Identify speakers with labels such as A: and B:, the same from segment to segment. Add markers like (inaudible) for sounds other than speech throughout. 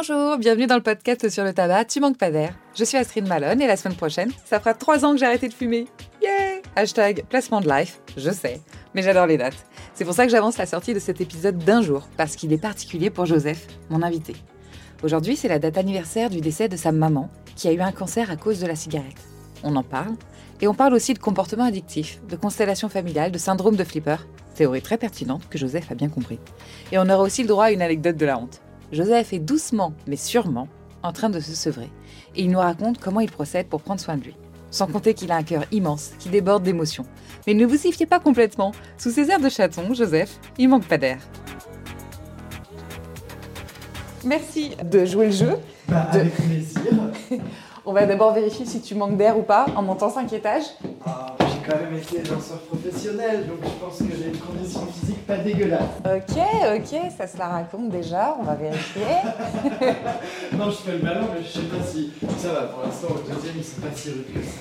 A: Bonjour, bienvenue dans le podcast sur le tabac Tu manques pas d'air. Je suis Astrid Malone et la semaine prochaine, ça fera trois ans que j'ai arrêté de fumer. Yeah Hashtag placement de life, je sais, mais j'adore les dates. C'est pour ça que j'avance la sortie de cet épisode d'un jour, parce qu'il est particulier pour Joseph, mon invité. Aujourd'hui, c'est la date anniversaire du décès de sa maman, qui a eu un cancer à cause de la cigarette. On en parle, et on parle aussi de comportement addictif, de constellation familiale, de syndrome de flipper, théorie très pertinente que Joseph a bien compris. Et on aura aussi le droit à une anecdote de la honte. Joseph est doucement, mais sûrement, en train de se sevrer, et il nous raconte comment il procède pour prendre soin de lui. Sans compter qu'il a un cœur immense, qui déborde d'émotions. Mais ne vous y fiez pas complètement, sous ses airs de chaton, Joseph, il manque pas d'air. Merci de jouer le jeu.
B: Bah, avec plaisir. (laughs)
A: On va d'abord vérifier si tu manques d'air ou pas en montant 5 étages.
B: Ah, j'ai quand même été danseur professionnel, donc je pense que j'ai une condition physique pas dégueulasse.
A: Ok, ok, ça se la raconte déjà, on va vérifier. (laughs)
B: non, je fais le ballon, mais je sais pas si ça va. Pour l'instant, au deuxième, ils sont pas si rudes que ça.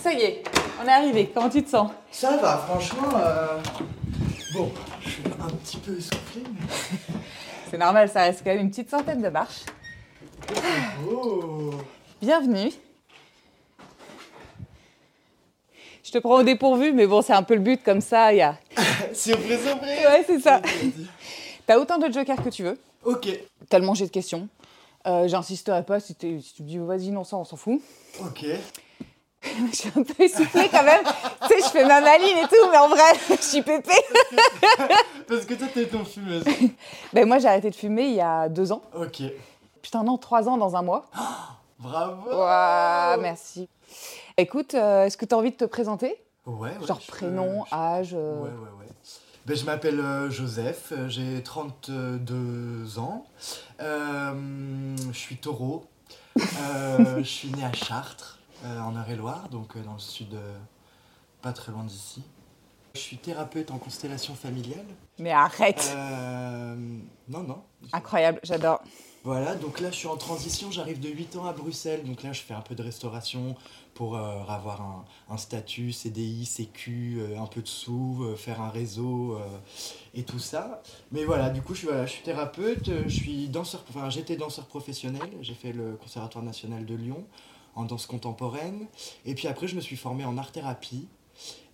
A: Ça y est, on est arrivé. Comment tu te sens?
B: Ça va, franchement. euh, Bon, je suis un petit peu essoufflé, mais. (laughs)
A: C'est normal, ça reste quand même une petite centaine de marches.
B: Oh
A: Bienvenue. Je te prends au dépourvu, mais bon, c'est un peu le but comme ça. Il y a... (laughs)
B: Surprise, surprise
A: Ouais, c'est ça. T'as autant de jokers que tu veux.
B: Ok,
A: Tellement j'ai de questions. Euh, J'insisterai pas si, si tu me dis vas-y, non, ça, on s'en fout.
B: ok. (laughs)
A: Je suis un peu essoufflée quand même. tu sais, je fais ma maline et tout, mais en vrai, (laughs) je suis pépée. (laughs)
B: Parce que toi, t'es ton fumeuse.
A: Ben, moi, j'ai arrêté de fumer il y a deux ans.
B: Ok.
A: Putain, non, trois ans dans un mois. (gasps)
B: Bravo
A: Ouah, merci. Écoute, euh, est-ce que tu as envie de te présenter?
B: Ouais, ouais.
A: Genre
B: peux-
A: prénom, âge euh,
B: Ouais, ouais, ouais. Ben, je m'appelle euh, Joseph, j'ai 32 ans, Euh, je suis taureau, je suis né à Chartres, en Eure-et-Loire, donc euh, dans le sud, euh, pas très loin d'ici. Je suis thérapeute en constellation familiale.
A: Mais arrête
B: Euh, non, non.
A: Incroyable, j'adore.
B: Voilà, donc là je suis en transition, j'arrive de 8 ans à Bruxelles, donc là je fais un peu de restauration pour euh, avoir un, un statut, CDI, CQ, euh, un peu de sous, euh, faire un réseau euh, et tout ça. Mais voilà, du coup je voilà, je suis thérapeute, euh, je suis danseur, enfin j'étais danseur professionnel, j'ai fait le Conservatoire national de Lyon en danse contemporaine, et puis après je me suis formé en art-thérapie.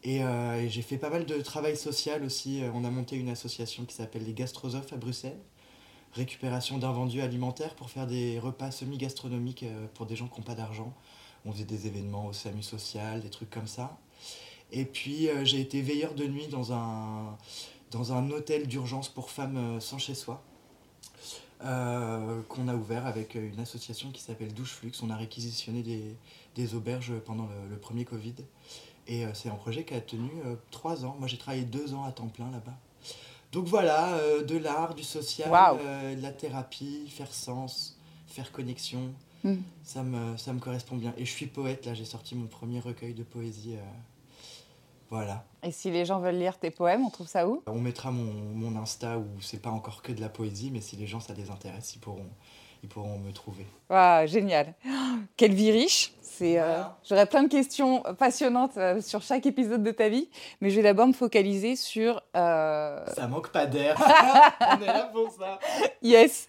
B: Euh, et j'ai fait pas mal de travail social aussi. Euh, On a monté une association qui s'appelle les Gastrosophes à Bruxelles récupération d'invendus alimentaires pour faire des repas semi-gastronomiques euh, pour des gens qui n'ont pas d'argent. On faisait des événements au SAMU social, des trucs comme ça. Et puis j'ai été veilleur de nuit dans un, dans un hôtel d'urgence pour femmes sans chez soi. Euh, qu'on a ouvert avec une association qui s'appelle Douche Flux. On a réquisitionné des, des auberges pendant le, le premier Covid. Et euh, c'est un projet qui a tenu euh, trois ans. Moi j'ai travaillé deux ans à temps plein là-bas. Donc voilà, de l'art, du social, de la thérapie, faire sens, faire connexion,
A: Hmm.
B: ça, me, ça me correspond bien. Et je suis poète, là j'ai sorti mon premier recueil de poésie. Voilà.
A: Et si les gens veulent lire tes poèmes, on trouve ça où?
B: On mettra mon, mon Insta où c'est pas encore que de la poésie, mais si les gens ça les intéresse, ils pourront, ils pourront me trouver.
A: Waouh, génial. (gasps) Quelle vie riche. C'est, euh,
B: Voilà.
A: J'aurais plein de questions passionnantes euh, sur chaque épisode de ta vie, mais je vais d'abord me focaliser sur euh, (laughs)
B: Ça manque pas d'air. (laughs) On est là pour ça.
A: Yes,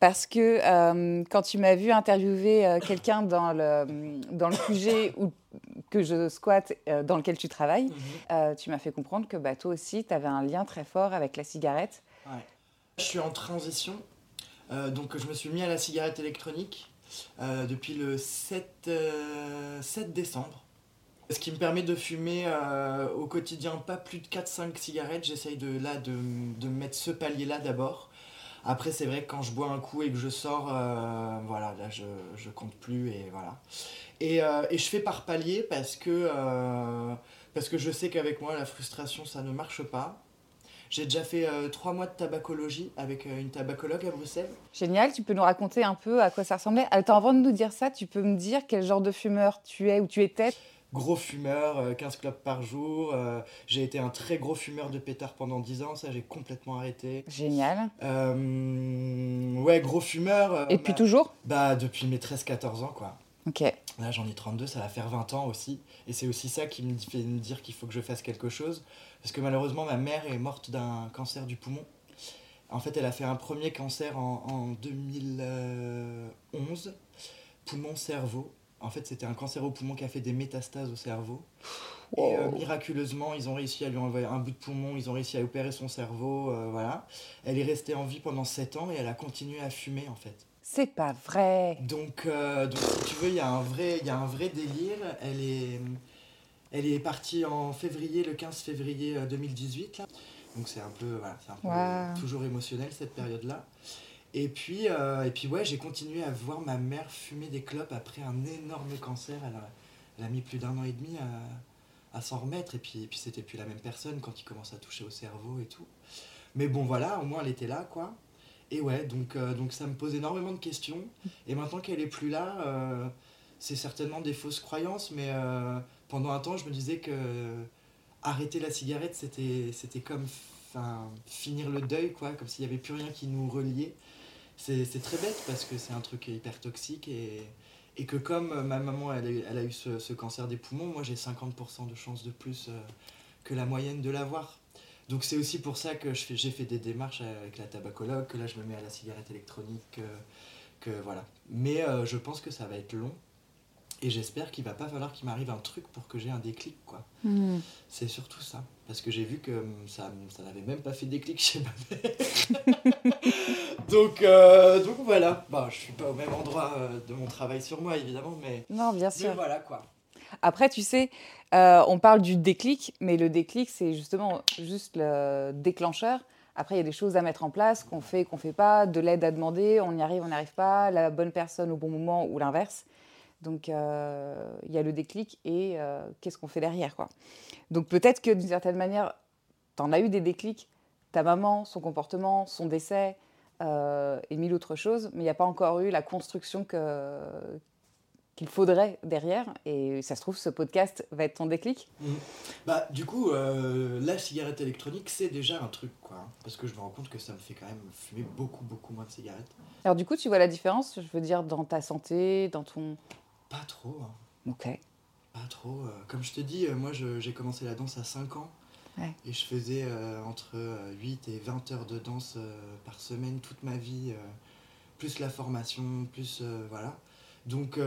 A: parce que euh, quand tu m'as vu interviewer euh, quelqu'un dans le, dans le QG où, que je squatte, euh, dans lequel tu travailles, euh, tu m'as fait comprendre que bah, toi aussi, tu avais un lien très fort avec la cigarette.
B: Je suis en transition, euh, donc je me suis mis à la cigarette électronique depuis le 7, euh, 7 décembre. Ce qui me permet de fumer euh, au quotidien pas plus de 4-5 cigarettes. J'essaye de, là, de, de mettre ce palier-là d'abord. Après, c'est vrai que quand je bois un coup et que je sors, euh, voilà, là, je, je compte plus et voilà. Et, euh, et je fais par palier parce que, euh, parce que je sais qu'avec moi, la frustration, ça ne marche pas. J'ai déjà fait trois mois de tabacologie avec une tabacologue à Bruxelles.
A: Génial, tu peux nous raconter un peu à quoi ça ressemblait Attends, avant de nous dire ça, tu peux me dire quel genre de fumeur tu es ou tu étais?
B: Gros fumeur, euh, 15 clopes par jour. euh, j'ai été un très gros fumeur de pétard pendant 10 ans, ça j'ai complètement arrêté.
A: Génial.
B: Euh, ouais, gros fumeur. euh,
A: Et depuis
B: bah,
A: toujours
B: Bah, depuis mes 13-14 ans, quoi.
A: Ok.
B: Là, j'en ai 32, ça va faire 20 ans aussi. Et c'est aussi ça qui me fait me dire qu'il faut que je fasse quelque chose. Parce que malheureusement, ma mère est morte d'un cancer du poumon. En fait, elle a fait un premier cancer en, en 2011, poumon-cerveau. En fait, c'était un cancer au poumon qui a fait des métastases au cerveau. Et euh, miraculeusement, ils ont réussi à lui envoyer un bout de poumon, ils ont réussi à opérer son cerveau, euh, voilà. Elle est restée en vie pendant 7 ans et elle a continué à fumer, en fait.
A: C'est pas vrai.
B: Donc, euh, donc si tu veux, il y, a un vrai- il y a un vrai délire. Elle est, elle est partie en février, le 15 février euh, 2018. Là. Donc c'est un peu, voilà, c'est un peu
A: Wow.
B: toujours émotionnel cette période-là. Et puis, euh, et puis ouais, j'ai continué à voir ma mère fumer des clopes après un énorme cancer. Elle a, mis plus d'un an et demi à, à s'en remettre. Et puis, et puis c'était plus la même personne quand il commence à toucher au cerveau et tout. Mais bon, voilà, au moins elle était là, quoi. Et ouais, donc, euh, donc ça me pose énormément de questions. Et maintenant qu'elle est plus là, euh, c'est certainement des fausses croyances, mais pendant un temps, je me disais que arrêter la cigarette, c'était comme finir le deuil, quoi, comme s'il n'y avait plus rien qui nous reliait. C'est c'est très bête parce que c'est un truc hyper toxique et, et que comme euh, ma maman, elle, a- elle a eu ce, ce cancer des poumons, moi j'ai 50% de chances de plus euh, que la moyenne de l'avoir. Donc c'est aussi pour ça que je fais- j'ai fait des démarches avec la tabacologue, que là je me mets à la cigarette électronique, que, que voilà. Mais euh, je pense que ça va être long et j'espère qu'il va pas falloir qu'il m'arrive un truc pour que j'ai un déclic quoi.
A: Hmm.
B: C'est surtout ça. Parce que j'ai vu que hum, ça, ça n'avait même pas fait déclic chez ma mère. (laughs) donc, euh, donc voilà. Bah, je suis pas au même endroit euh, de mon travail sur moi évidemment, mais,
A: Non, bien
B: mais
A: sûr.
B: voilà quoi.
A: Après, tu sais, euh, on parle du déclic, mais le déclic, c'est justement juste le déclencheur. Après, il y a des choses à mettre en place qu'on fait, qu'on fait pas, de l'aide à demander, on y arrive, on n'y arrive pas, la bonne personne au bon moment ou l'inverse. Donc, euh, il y a le déclic et euh, qu'est-ce qu'on fait derrière, quoi. Donc, peut-être que d'une certaine manière, tu en as eu des déclics, ta maman, son comportement, son décès euh, et mille autres choses, mais il n'y a pas encore eu la construction que, qu'il faudrait derrière. Et ça se trouve, ce podcast va être ton déclic.
B: Bah, du coup, euh, la cigarette électronique, c'est déjà un truc quoi. hein. Parce que je me rends compte que ça me fait quand même fumer beaucoup, beaucoup moins de cigarettes.
A: Alors, du coup, tu vois la différence, je veux dire, dans ta santé, dans ton.
B: Pas trop. hein.
A: Ok.
B: Pas trop. euh, Comme je te dis, euh, moi j'ai commencé la danse à 5 ans.
A: Ouais.
B: Et je faisais euh, entre euh, 8 et 20 heures de danse euh, par semaine toute ma vie. euh, plus la formation, plus. voilà. Donc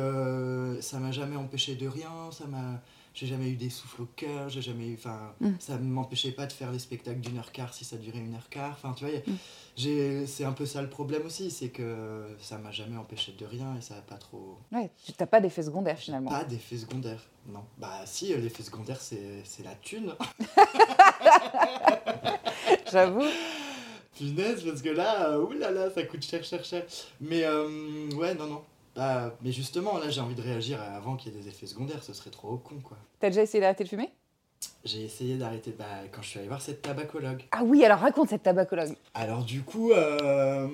B: ça m'a jamais empêché de rien. Ça m'a. J'ai jamais eu des souffles au cœur, j'ai jamais eu. Enfin,
A: Mm.
B: ça ne m'empêchait pas de faire les spectacles d'une heure quart si ça durait une heure quart. Enfin, tu vois,
A: Mm.
B: c'est un peu ça le problème aussi, c'est que ça m'a jamais empêché de rien et ça n'a pas trop.
A: Ouais, tu n'as pas d'effet secondaire finalement.
B: Pas d'effet secondaire, non. Bah si, l'effet secondaire, c'est c'est la thune. (laughs)
A: J'avoue.
B: Punaise, parce que là, euh, oulala, ça coûte cher, cher, cher. Mais euh, ouais, non, non. Bah, mais justement, là, j'ai envie de réagir avant qu'il y ait des effets secondaires, ce serait trop con, quoi.
A: T'as déjà essayé d'arrêter de fumer?
B: J'ai essayé d'arrêter bah, quand je suis allé voir cette tabacologue.
A: Ah oui, alors raconte cette tabacologue.
B: Alors du coup, euh,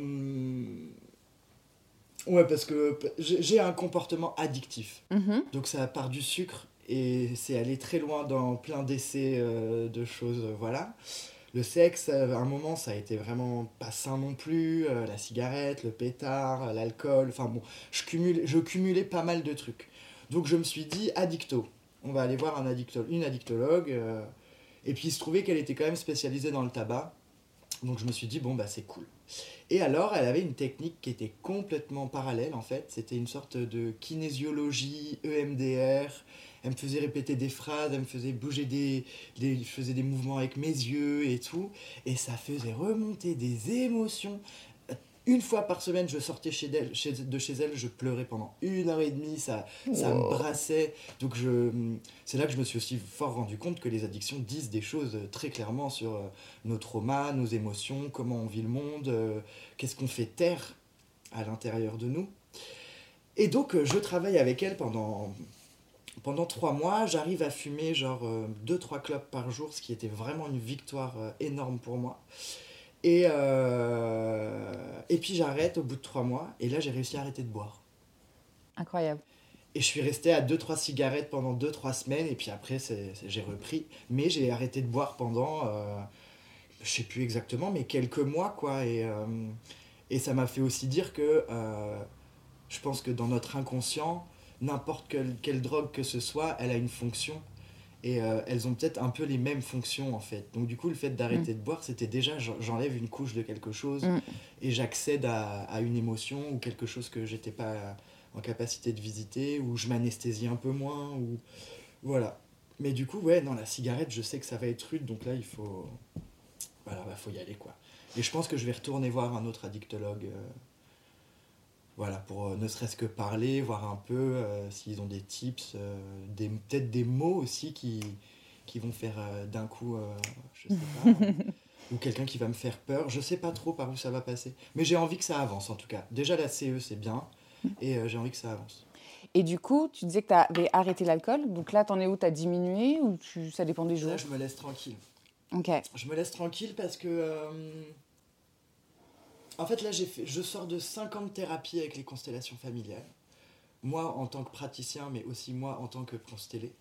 B: ouais, parce que j'ai un comportement addictif.
A: Mhm.
B: Donc ça part du sucre et c'est aller très loin dans plein d'essais euh, de choses, euh, voilà. Le sexe, euh, à un moment, ça a été vraiment pas sain non plus. euh, la cigarette, le pétard, l'alcool, enfin bon, je, cumulais pas mal de trucs. Donc je me suis dit, addicto, on va aller voir un une addictologue. euh, et puis il se trouvait qu'elle était quand même spécialisée dans le tabac. Donc je me suis dit, bon, bah c'est cool. Et alors, elle avait une technique qui était complètement parallèle en fait. C'était une sorte de kinésiologie, EMDR. Elle me faisait répéter des phrases, elle me faisait bouger des, des. Je faisais des mouvements avec mes yeux et tout. Et ça faisait remonter des émotions. Une fois par semaine, je sortais chez elle, chez- de chez elle, je pleurais pendant une heure et demie, ça, ça me brassait. Donc je, c'est là que je me suis aussi fort rendu compte que les addictions disent des choses très clairement sur euh, nos traumas, nos émotions, comment on vit le monde, euh, qu'est-ce qu'on fait taire à l'intérieur de nous. Et donc euh, je travaille avec elle pendant, pendant trois mois, j'arrive à fumer genre 2-3 clopes par jour, ce qui était vraiment une victoire euh, énorme pour moi. Et, euh, et puis j'arrête au bout de trois mois, et là j'ai réussi à arrêter de boire.
A: Incroyable.
B: Et je suis resté à 2-3 cigarettes pendant 2-3 semaines, et puis après j'ai repris. Mais j'ai arrêté de boire pendant, euh, je sais plus exactement, mais quelques mois, quoi. Et, euh, et ça m'a fait aussi dire que euh, je pense que dans notre inconscient, n'importe quelle, quelle drogue que ce soit, elle a une fonction. Et euh, elles ont peut-être un peu les mêmes fonctions en fait. Donc du coup, le fait d'arrêter de boire, c'était déjà j'enlève une couche de quelque chose
A: Mm.
B: et j'accède à, à une émotion ou quelque chose que j'étais pas en capacité de visiter, ou je m'anesthésie un peu moins, ou voilà. Mais du coup, ouais, non, la cigarette, je sais que ça va être rude, donc là, il faut, voilà, bah, faut y aller quoi. Et je pense que je vais retourner voir un autre addictologue. euh, voilà, pour euh, ne serait-ce que parler, voir un peu euh, s'ils ont des tips, euh, des, peut-être des mots aussi qui, qui vont faire d'un coup, je sais pas, (laughs) ou quelqu'un qui va me faire peur. Je sais pas trop par où ça va passer. Mais j'ai envie que ça avance en tout cas. Déjà la CE c'est bien, et euh, j'ai envie que ça avance.
A: Et du coup, tu disais que tu avais arrêté l'alcool. Donc là, t'en es où? T'as diminué ou tu... ça dépend des jours?
B: Là je me laisse tranquille.
A: Ok.
B: Je me laisse tranquille parce que. euh, en fait, là, fait, je sors de 50 thérapies avec les constellations familiales. Moi, en tant que praticien, mais aussi moi, en tant que constellé.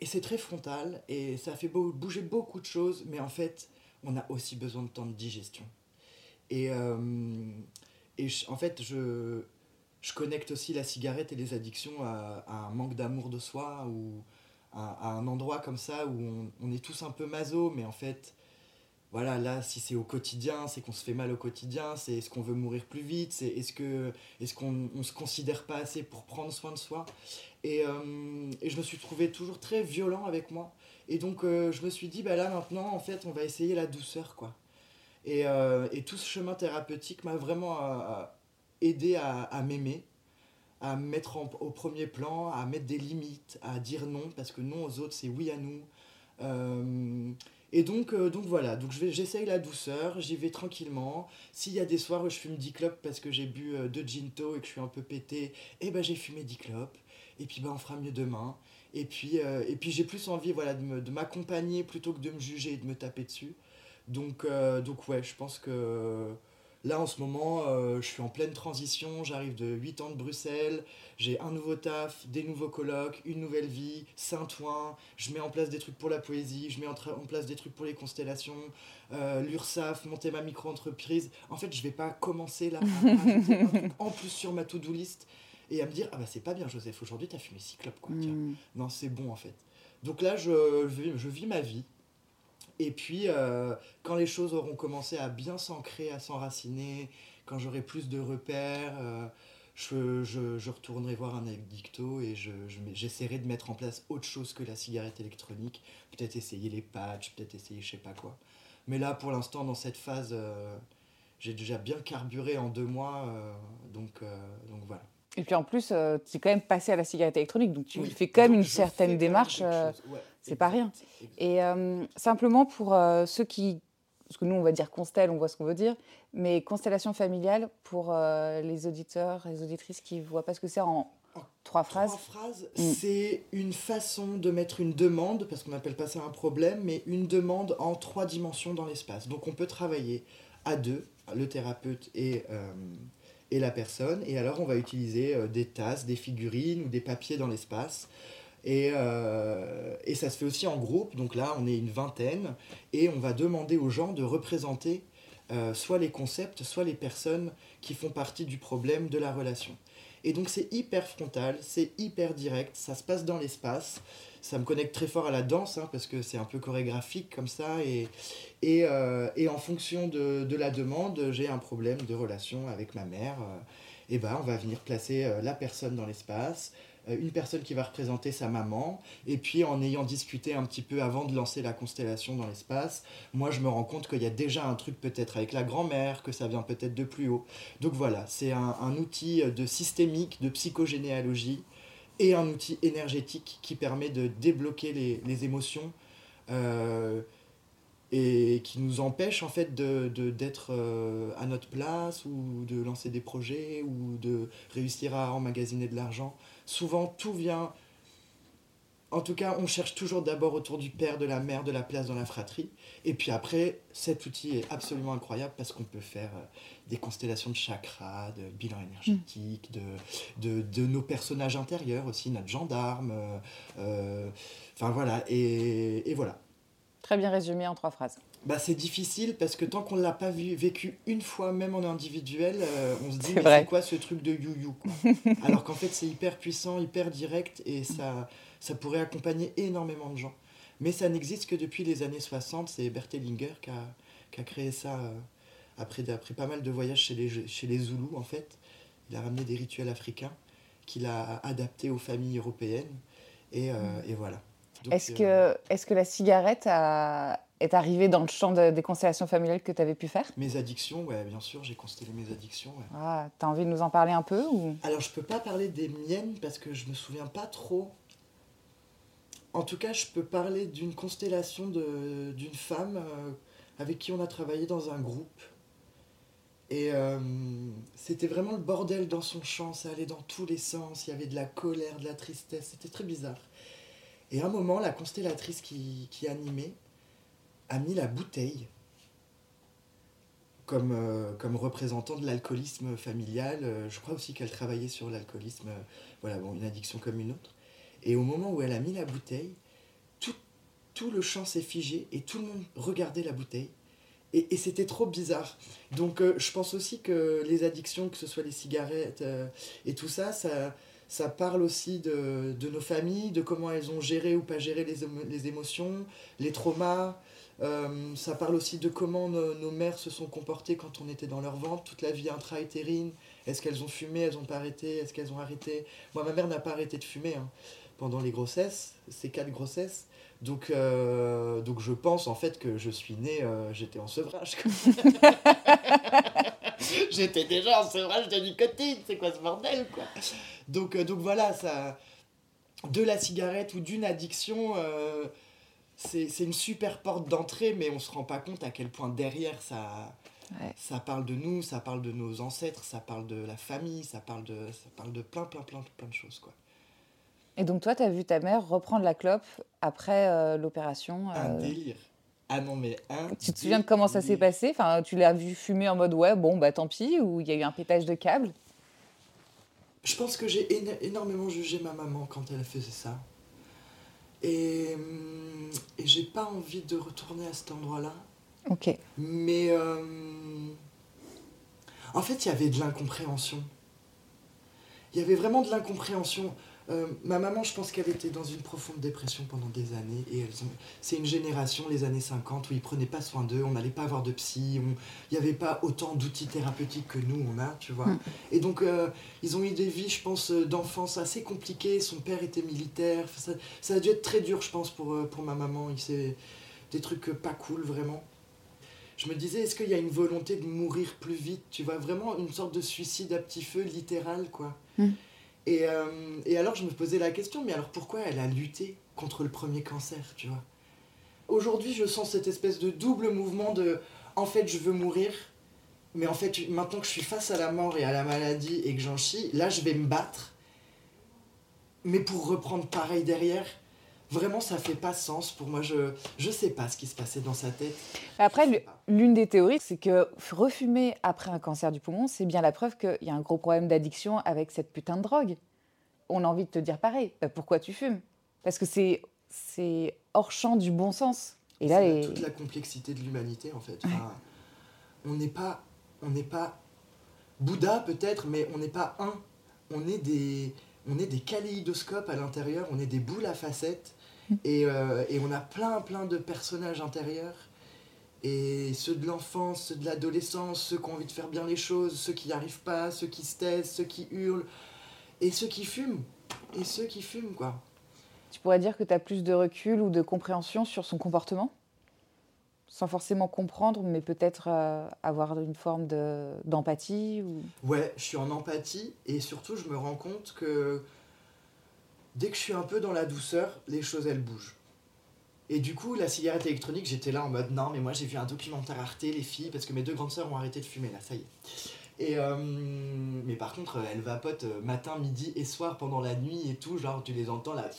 B: Et c'est très frontal et ça fait bouger beaucoup de choses, mais en fait, on a aussi besoin de temps de digestion. Et, euh, et en fait, je, je connecte aussi la cigarette et les addictions à, un manque d'amour de soi ou à, à un endroit comme ça où on, on est tous un peu maso, mais en fait, voilà, là, si c'est au quotidien, c'est qu'on se fait mal au quotidien, c'est est-ce qu'on veut mourir plus vite, c'est est-ce est-ce qu'on on se considère pas assez pour prendre soin de soi? Et, euh, et je me suis trouvé toujours très violent avec moi. Et donc, euh, je me suis dit, bah là, maintenant, en fait, on va essayer la douceur, quoi. Et, euh, et tout ce chemin thérapeutique m'a vraiment aidé à, m'aimer, à me mettre au premier plan, à mettre des limites, à dire non, parce que non aux autres, c'est oui à nous. Et donc, euh, donc voilà, donc j'essaye la douceur, j'y vais tranquillement. S'il y a des soirs où je fume 10 clopes parce que j'ai bu euh, deux ginto et que je suis un peu pété, eh ben j'ai fumé 10 clopes. Et puis ben, on fera mieux demain. Et puis, euh, et puis j'ai plus envie voilà, de m'accompagner plutôt que de me juger et de me taper dessus. Donc, euh, donc ouais, je pense que là en ce moment, euh, je suis en pleine transition. J'arrive de 8 ans de Bruxelles. J'ai un nouveau taf, des nouveaux colloques, une nouvelle vie, Saint-Ouen. Je mets en place des trucs pour la poésie, je mets en, place des trucs pour les constellations, euh, l'URSAF, monter ma micro-entreprise. En fait, je vais pas commencer là à (laughs) en plus sur ma to-do list et à me dire Ah bah c'est pas bien, Joseph, aujourd'hui t'as fumé cyclope quoi.
A: Hmm.
B: Non, c'est bon en fait. Donc là, je, je vis ma vie. Et puis, euh, quand les choses auront commencé à bien s'ancrer, à s'enraciner, quand j'aurai plus de repères, euh, je, je, retournerai voir un addicto et je, je j'essaierai de mettre en place autre chose que la cigarette électronique. Peut-être essayer les patchs, peut-être essayer je sais pas quoi. Mais là, pour l'instant, dans cette phase, euh, j'ai déjà bien carburé en deux mois. donc, donc voilà.
A: Et puis en plus, euh, tu es quand même passé à la cigarette électronique, donc tu
B: Oui.
A: fais quand même une certaine démarche. euh.
B: Ouais,
A: c'est pas rien. Et euh, simplement pour euh, ceux qui. Parce que nous, on va dire constel, on voit ce qu'on veut dire. Mais constellation familiale, pour les auditeurs et les auditrices qui ne voient pas ce que c'est en trois phrases.
B: Trois phrases,
A: Mm.
B: c'est une façon de mettre une demande, parce qu'on n'appelle pas ça un problème, mais une demande en trois dimensions dans l'espace. Donc on peut travailler à deux, le thérapeute et, euh, et la personne, et alors on va utiliser euh, des tasses, des figurines ou des papiers dans l'espace. Et, euh, et ça se fait aussi en groupe, donc là on est une vingtaine, et on va demander aux gens de représenter euh, soit les concepts, soit les personnes qui font partie du problème de la relation. Et donc c'est hyper frontal, c'est hyper direct, ça se passe dans l'espace. Ça me connecte très fort à la danse, hein, parce que c'est un peu chorégraphique comme ça. Et, et, euh, et en fonction de, de la demande, j'ai un problème de relation avec ma mère. et ben, on va venir placer euh, la personne dans l'espace, euh, une personne qui va représenter sa maman. Et puis en ayant discuté un petit peu avant de lancer la constellation dans l'espace, moi je me rends compte qu'il y a déjà un truc peut-être avec la grand-mère, que ça vient peut-être de plus haut. Donc voilà, c'est un outil de systémique, de psychogénéalogie et un outil énergétique qui permet de débloquer les, émotions euh, et qui nous empêche en fait de, de- d'être euh, à notre place ou de lancer des projets ou de réussir à emmagasiner de l'argent. Souvent tout vient... En tout cas, on cherche toujours d'abord autour du père, de la mère, de la place dans la fratrie. Et puis après, cet outil est absolument incroyable parce qu'on peut faire euh, des constellations de chakras, de bilan énergétique, de, de, de nos personnages intérieurs aussi, notre gendarme. euh, euh, Enfin voilà, et, et voilà.
A: Très bien résumé en trois phrases.
B: Bah, c'est difficile parce que tant qu'on ne l'a pas vu, vécu une fois, même en individuel, euh, on se dit, mais c'est quoi ce truc de you-you (laughs) Alors qu'en fait, c'est hyper puissant, hyper direct et ça, ça pourrait accompagner énormément de gens. Mais ça n'existe que depuis les années 60. C'est Berthellinger qui a, qui a créé ça euh, après, après pas mal de voyages chez les, chez les Zoulous, en fait. Il a ramené des rituels africains qu'il a adaptés aux familles européennes. Et, euh, mm. et voilà.
A: Est-ce que, est que la cigarette a, est arrivée dans le champ des constellations familiales que tu avais pu faire?
B: Mes addictions, ouais, bien sûr, j'ai constellé mes addictions. Ouais.
A: Ah, T'as envie de nous en parler un peu ou...
B: Alors, je peux pas parler des miennes parce que je me souviens pas trop. En tout cas, je peux parler d'une constellation d'une femme euh, avec qui on a travaillé dans un groupe. Et euh, c'était vraiment le bordel dans son champ, ça allait dans tous les sens, il y avait de la colère, de la tristesse, c'était très bizarre. Et à un moment, la constellatrice qui, qui animait a mis la bouteille comme, euh, comme représentant de l'alcoolisme familial. Je crois aussi qu'elle travaillait sur l'alcoolisme, voilà, une addiction comme une autre. Et au moment où elle a mis la bouteille, tout, tout le champ s'est figé et tout le monde regardait la bouteille. Et, c'était trop bizarre. Donc je pense aussi que les addictions, que ce soit les cigarettes et tout ça, ça, ça parle aussi de, de, nos familles, de comment elles ont géré ou pas géré les, les émotions, les traumas. Euh, ça parle aussi de comment nos, mères se sont comportées quand on était dans leur ventre, toute la vie intra-utérine. Est-ce qu'elles ont fumé, elles n'ont pas arrêté, est-ce qu'elles ont arrêté? Moi, ma mère n'a pas arrêté de fumer hein, pendant les grossesses, ces quatre grossesses. Donc, euh, donc je pense en fait que je suis née, euh, j'étais en sevrage. (laughs) j'étais déjà en sevrage de nicotine, c'est quoi ce bordel quoi? Donc, donc voilà, ça, de la cigarette ou d'une addiction, c'est une super porte d'entrée, mais on se rend pas compte à quel point derrière ça, ça parle de nous, ça parle de nos ancêtres, ça parle de la famille, ça parle de, ça parle de plein, plein, plein, plein de choses. Quoi.
A: Et donc toi, tu as vu ta mère reprendre la clope après euh, l'opération
B: Un euh, délire. Ah non, mais un.
A: Tu te souviens de comment ça s'est passé? Enfin, Tu l'as vu fumer en mode ouais, bon, bah tant pis, ou il y a eu un pétage de câble?
B: Je pense que j'ai énormément jugé ma maman quand elle faisait ça. Et, hum, et j'ai pas envie de retourner à cet endroit-là.
A: Ok.
B: Mais euh, en fait, il y avait de l'incompréhension. Il y avait vraiment de l'incompréhension. Euh, ma maman, je pense qu'elle était dans une profonde dépression pendant des années. Et c'est une génération, les années 50, où ils prenaient pas soin d'eux, on n'allait pas avoir de psy, il n'y avait pas autant d'outils thérapeutiques que nous, on a, tu vois. Mm. Et donc, euh, ils ont eu des vies, je pense, euh, d'enfance assez compliquées. Son père était militaire. Ça, ça, a dû être très dur, je pense, pour, pour ma maman. Il des trucs pas cool, vraiment. Je me disais, est-ce qu'il y a une volonté de mourir plus vite Tu vois, vraiment une sorte de suicide à petit feu, littéral, quoi. Mm. Et, euh, et, alors je me posais la question, mais alors pourquoi elle a lutté contre le premier cancer, tu vois? Aujourd'hui, je sens cette espèce de double mouvement de en fait, je veux mourir, mais en fait, maintenant que je suis face à la mort et à la maladie et que j'en chie, là, je vais me battre. Mais pour reprendre pareil derrière, vraiment, ça fait pas sens pour moi. Je je sais pas ce qui se passait dans sa tête.
A: Après, l'une des théories, c'est que refumer après un cancer du poumon, c'est bien la preuve qu'il y a un gros problème d'addiction avec cette putain de drogue. On a envie de te dire pareil. Bah, pourquoi tu fumes? Parce que c'est c'est hors champ du bon sens.
B: Et là, les... toute la complexité de l'humanité, en fait. On n'est pas, on n'est pas Bouddha peut-être, mais on n'est pas un. On est des, on est des kaléidoscopes à l'intérieur. On est des boules à facettes euh, et, on a plein, plein de personnages intérieurs. Et ceux de l'enfance, ceux de l'adolescence, ceux qui ont envie de faire bien les choses, ceux qui n'y arrivent pas, ceux qui se taisent, ceux qui hurlent, et ceux qui fument. Et ceux qui fument, quoi.
A: Tu pourrais dire que tu as plus de recul ou de compréhension sur son comportement? Sans forcément comprendre, mais peut-être euh, avoir une forme d'empathie ou...
B: Ouais, je suis en empathie, et surtout, je me rends compte que dès que je suis un peu dans la douceur, les choses elles bougent. Et du coup, la cigarette électronique, j'étais là en mode non, mais moi j'ai vu un documentaire Arte, les filles, parce que mes deux grandes sœurs ont arrêté de fumer là, ça y est. Et euh, mais par contre, elles vapotent euh, matin, midi et soir pendant la nuit et tout, genre tu les entends là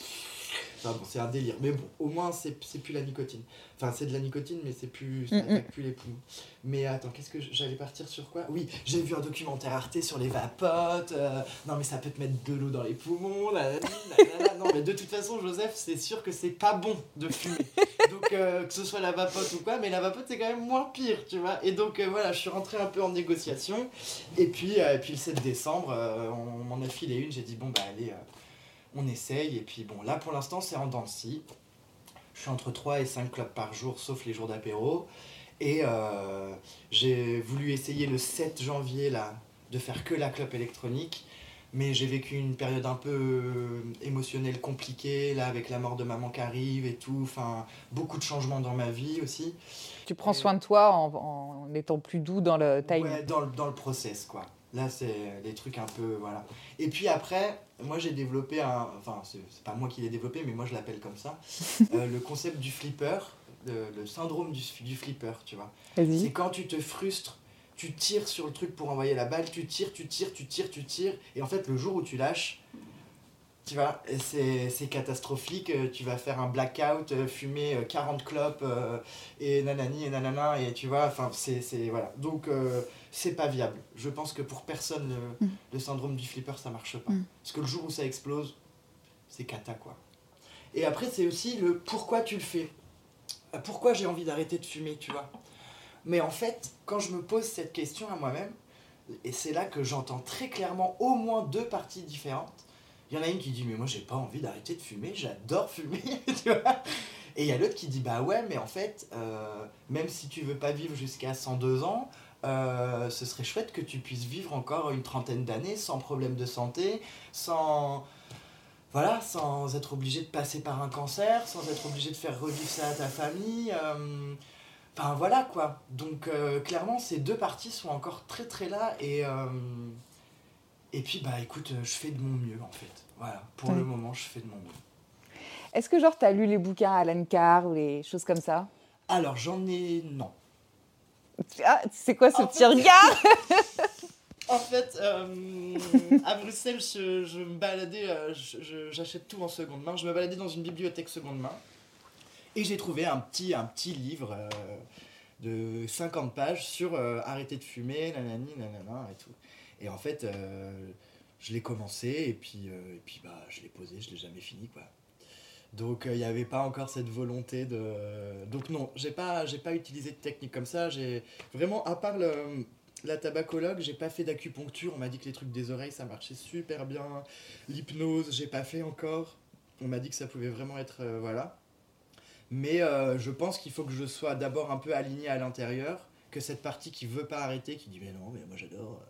B: c'est un délire. Mais bon, au moins, c'est plus la nicotine. Enfin, c'est de la nicotine, mais c'est plus, ça n'attaque plus les poumons. Mais attends, qu'est-ce que j'allais partir sur quoi? Oui, j'ai vu un documentaire Arte sur les vapotes. Euh, non, mais ça peut te mettre de l'eau dans les poumons. non, mais de toute façon, Joseph, c'est sûr que c'est pas bon de fumer. donc que ce soit la vapote ou quoi, mais la vapote c'est quand même moins pire, tu vois. Et donc voilà, je suis rentré un peu en négociation. Et puis, et puis le 7 décembre, on m'en a filé une, j'ai dit bon bah allez, on essaye. Et puis bon, là pour l'instant c'est en dents Je suis entre 3 et 5 clubs par jour, sauf les jours d'apéro. Et euh, j'ai voulu essayer le 7 janvier là, de faire que la clope électronique. Mais j'ai vécu une période un peu euh, émotionnelle compliquée, là, avec la mort de maman qui arrive et tout. Enfin, beaucoup de changements dans ma vie aussi.
A: Tu prends soin de toi en, en, étant plus doux dans le timing
B: Ouais, dans, dans le process, quoi. Là, c'est des trucs un peu. Voilà. Et puis après, moi, j'ai développé un. Enfin, c'est pas moi qui l'ai développé, mais moi, je l'appelle comme ça. (laughs) Euh, le concept du flipper le, syndrome du, du, flipper, tu vois. C'est quand tu te frustres, tu tires sur le truc pour envoyer la balle, tu tires, tu tires, tu tires, tu tires, et en fait, le jour où tu lâches, tu vois, c'est catastrophique, euh, tu vas faire un blackout, euh, fumer 40 euh, clopes, et nanani, et nanana, et tu vois, enfin, c'est, voilà. Donc, c'est pas viable. Je pense que pour personne, le, mm. syndrome du flipper, ça marche pas. Mm. Parce que le jour où ça explose, c'est cata, quoi. Et après, c'est aussi le pourquoi tu le fais pourquoi j'ai envie d'arrêter de fumer, tu vois. Mais en fait, quand je me pose cette question à moi-même, et c'est là que j'entends très clairement au moins deux parties différentes. Il y en a une qui dit mais moi j'ai pas envie d'arrêter de fumer, j'adore fumer, (laughs) tu vois. Et il y a l'autre qui dit bah ouais mais en fait euh, même si tu veux pas vivre jusqu'à 102 ans, euh, ce serait chouette que tu puisses vivre encore une trentaine d'années sans problème de santé, sans voilà, sans être obligé de passer par un cancer, sans être obligé de faire revivre ça à ta famille. Euh, enfin voilà quoi. Donc euh, clairement ces deux parties sont encore très très là et euh, et puis bah écoute, je fais de mon mieux en fait. Voilà, pour le moment, je fais de mon mieux.
A: Est-ce que genre tu as lu les bouquins Alan Carr ou les choses comme ça?
B: Alors j'en ai non.
A: Ah, c'est quoi ce petit regard? (laughs) (laughs)
B: En fait, euh, à Bruxelles, je, me baladais, euh, j'achète tout en seconde main. Je me baladais dans une bibliothèque seconde main et j'ai trouvé un petit, un petit livre euh, de 50 pages sur arrêter de fumer, nanani, nanana et tout. Et en fait, je l'ai commencé et puis, et puis bah, je l'ai posé, je l'ai jamais fini quoi. Donc il n'y avait pas encore cette volonté de. Donc non, j'ai pas, j'ai pas utilisé de technique comme ça. J'ai vraiment, à part le la tabacologue, j'ai pas fait d'acupuncture. On m'a dit que les trucs des oreilles, ça marchait super bien. L'hypnose, j'ai pas fait encore. On m'a dit que ça pouvait vraiment être. Euh, voilà. Mais euh, je pense qu'il faut que je sois d'abord un peu aligné à l'intérieur. Que cette partie qui veut pas arrêter, qui dit mais non, mais moi j'adore.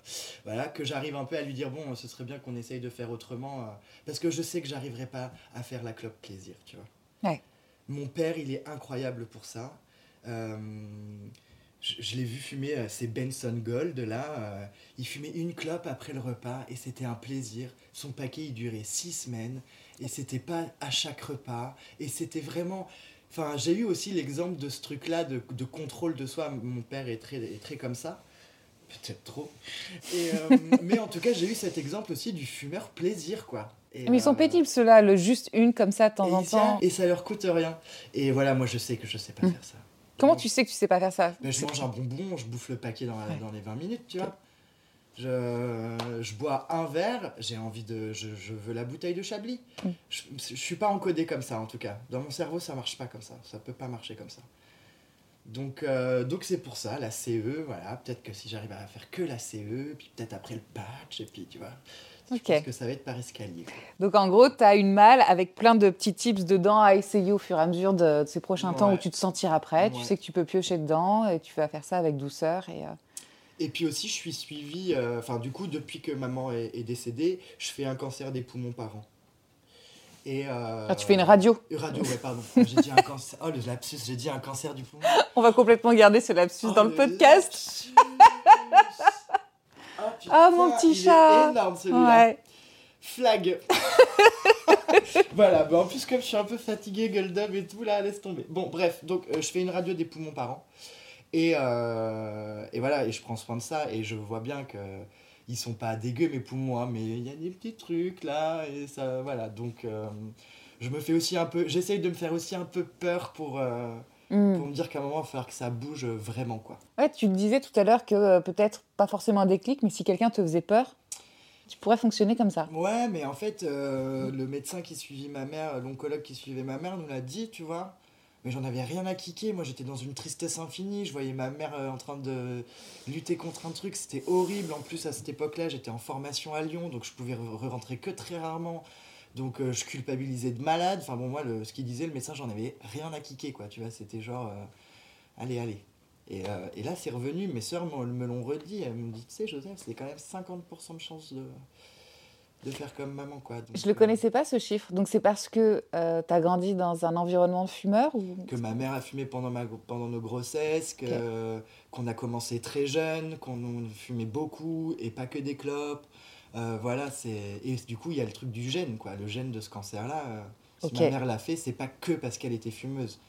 B: Voilà, que j'arrive un peu à lui dire bon, ce serait bien qu'on essaye de faire autrement. Euh, parce que je sais que j'arriverai pas à faire la clope plaisir, tu vois. Mon père, il est incroyable pour ça. Euh, je, l'ai vu fumer, euh, c'est Benson Gold là. Euh, il fumait une clope après le repas et c'était un plaisir. Son paquet il durait six semaines et c'était pas à chaque repas et c'était vraiment. Enfin, j'ai eu aussi l'exemple de ce truc-là de, de, contrôle de soi. Mon père est très, est très comme ça. Peut-être trop. Et, euh, (laughs) mais en tout cas, j'ai eu cet exemple aussi du fumeur plaisir, quoi.
A: Et mais ils sont pénibles, ceux-là, le juste une comme ça de temps en temps.
B: Et ça leur coûte rien. Et voilà, moi je sais que je sais pas mm. faire ça.
A: Comment tu sais que tu sais pas faire ça?
B: ben, Je mange un bonbon, je bouffe le paquet dans, dans les 20 minutes, tu vois. Je, je, bois un verre, j'ai envie de. Je, je, veux la bouteille de Chablis. Mm. Je, je suis pas encodé comme ça, en tout cas. Dans mon cerveau, ça marche pas comme ça. Ça peut pas marcher comme ça. Donc, euh, donc c'est pour ça, la CE, voilà. Peut-être que si j'arrive à faire que la CE, puis peut-être après le patch, et puis tu vois. Je pense que ça va être par escalier.
A: Donc en gros, tu as une malle avec plein de petits tips dedans à essayer au fur et à mesure de, ces prochains temps où tu te sentiras prêt. Tu sais que tu peux piocher dedans et tu vas faire ça avec douceur. Et, euh,
B: et puis aussi, je suis suivi, euh, enfin du coup, depuis que maman est, décédée, je fais un cancer des poumons par an.
A: Et euh, ah, tu fais une radio
B: Une radio, ouais, pardon. j'ai dit un cancer. Oh, le lapsus, j'ai dit un cancer du poumon.
A: On va complètement garder ce lapsus oh, dans le, podcast. Ah, mon petit chat.
B: Il est énorme celui-là. Flag. (laughs) voilà, bon, en plus comme je suis un peu fatigué, gueule et tout, là, laisse tomber. Bon, bref, donc euh, je fais une radio des poumons par an. Et, euh, et voilà, et je prends soin de ça, et je vois bien que ils sont pas dégueux mes poumons, hein, mais il y a des petits trucs là, et ça, voilà. Donc euh, je me fais aussi un peu, j'essaye de me faire aussi un peu peur pour Mm. pour me dire qu'à un moment, il va falloir que ça bouge vraiment. Quoi.
A: Ouais, tu disais tout à l'heure que euh, peut-être pas forcément un déclic, mais si quelqu'un te faisait peur, tu pourrais fonctionner comme ça.
B: Ouais, mais en fait, euh, le médecin qui suivait ma mère, l'oncologue qui suivait ma mère, nous l'a dit, tu vois. Mais j'en avais rien à kicker. Moi, j'étais dans une tristesse infinie. Je voyais ma mère euh, en train de lutter contre un truc. C'était horrible. En plus, à cette époque-là, j'étais en formation à Lyon, donc je pouvais re- rentrer que très rarement. Donc, euh, je culpabilisais de malade. Enfin, bon, moi, le, ce qu'il disait, le message, j'en avais rien à kicker, quoi. Tu vois, c'était genre, euh, allez, allez. Et, là, c'est revenu. Mes sœurs me, me l'ont redit. Elles me dit, tu sais, Joseph, c'est quand même 50% de chance de, de faire comme maman, quoi. Donc,
A: Je le
B: euh,
A: connaissais pas ce chiffre. Donc c'est parce que tu as grandi dans un environnement de fumeur ou?
B: Que ma mère a fumé pendant, ma, pendant nos grossesses, que, qu'on a commencé très jeune, qu'on fumait beaucoup et pas que des clopes. Euh, voilà, c'est et du coup il y a le truc du gène, quoi, le gène de ce cancer-là. euh, si
A: Ok.
B: ma mère l'a fait, c'est pas que parce qu'elle était fumeuse.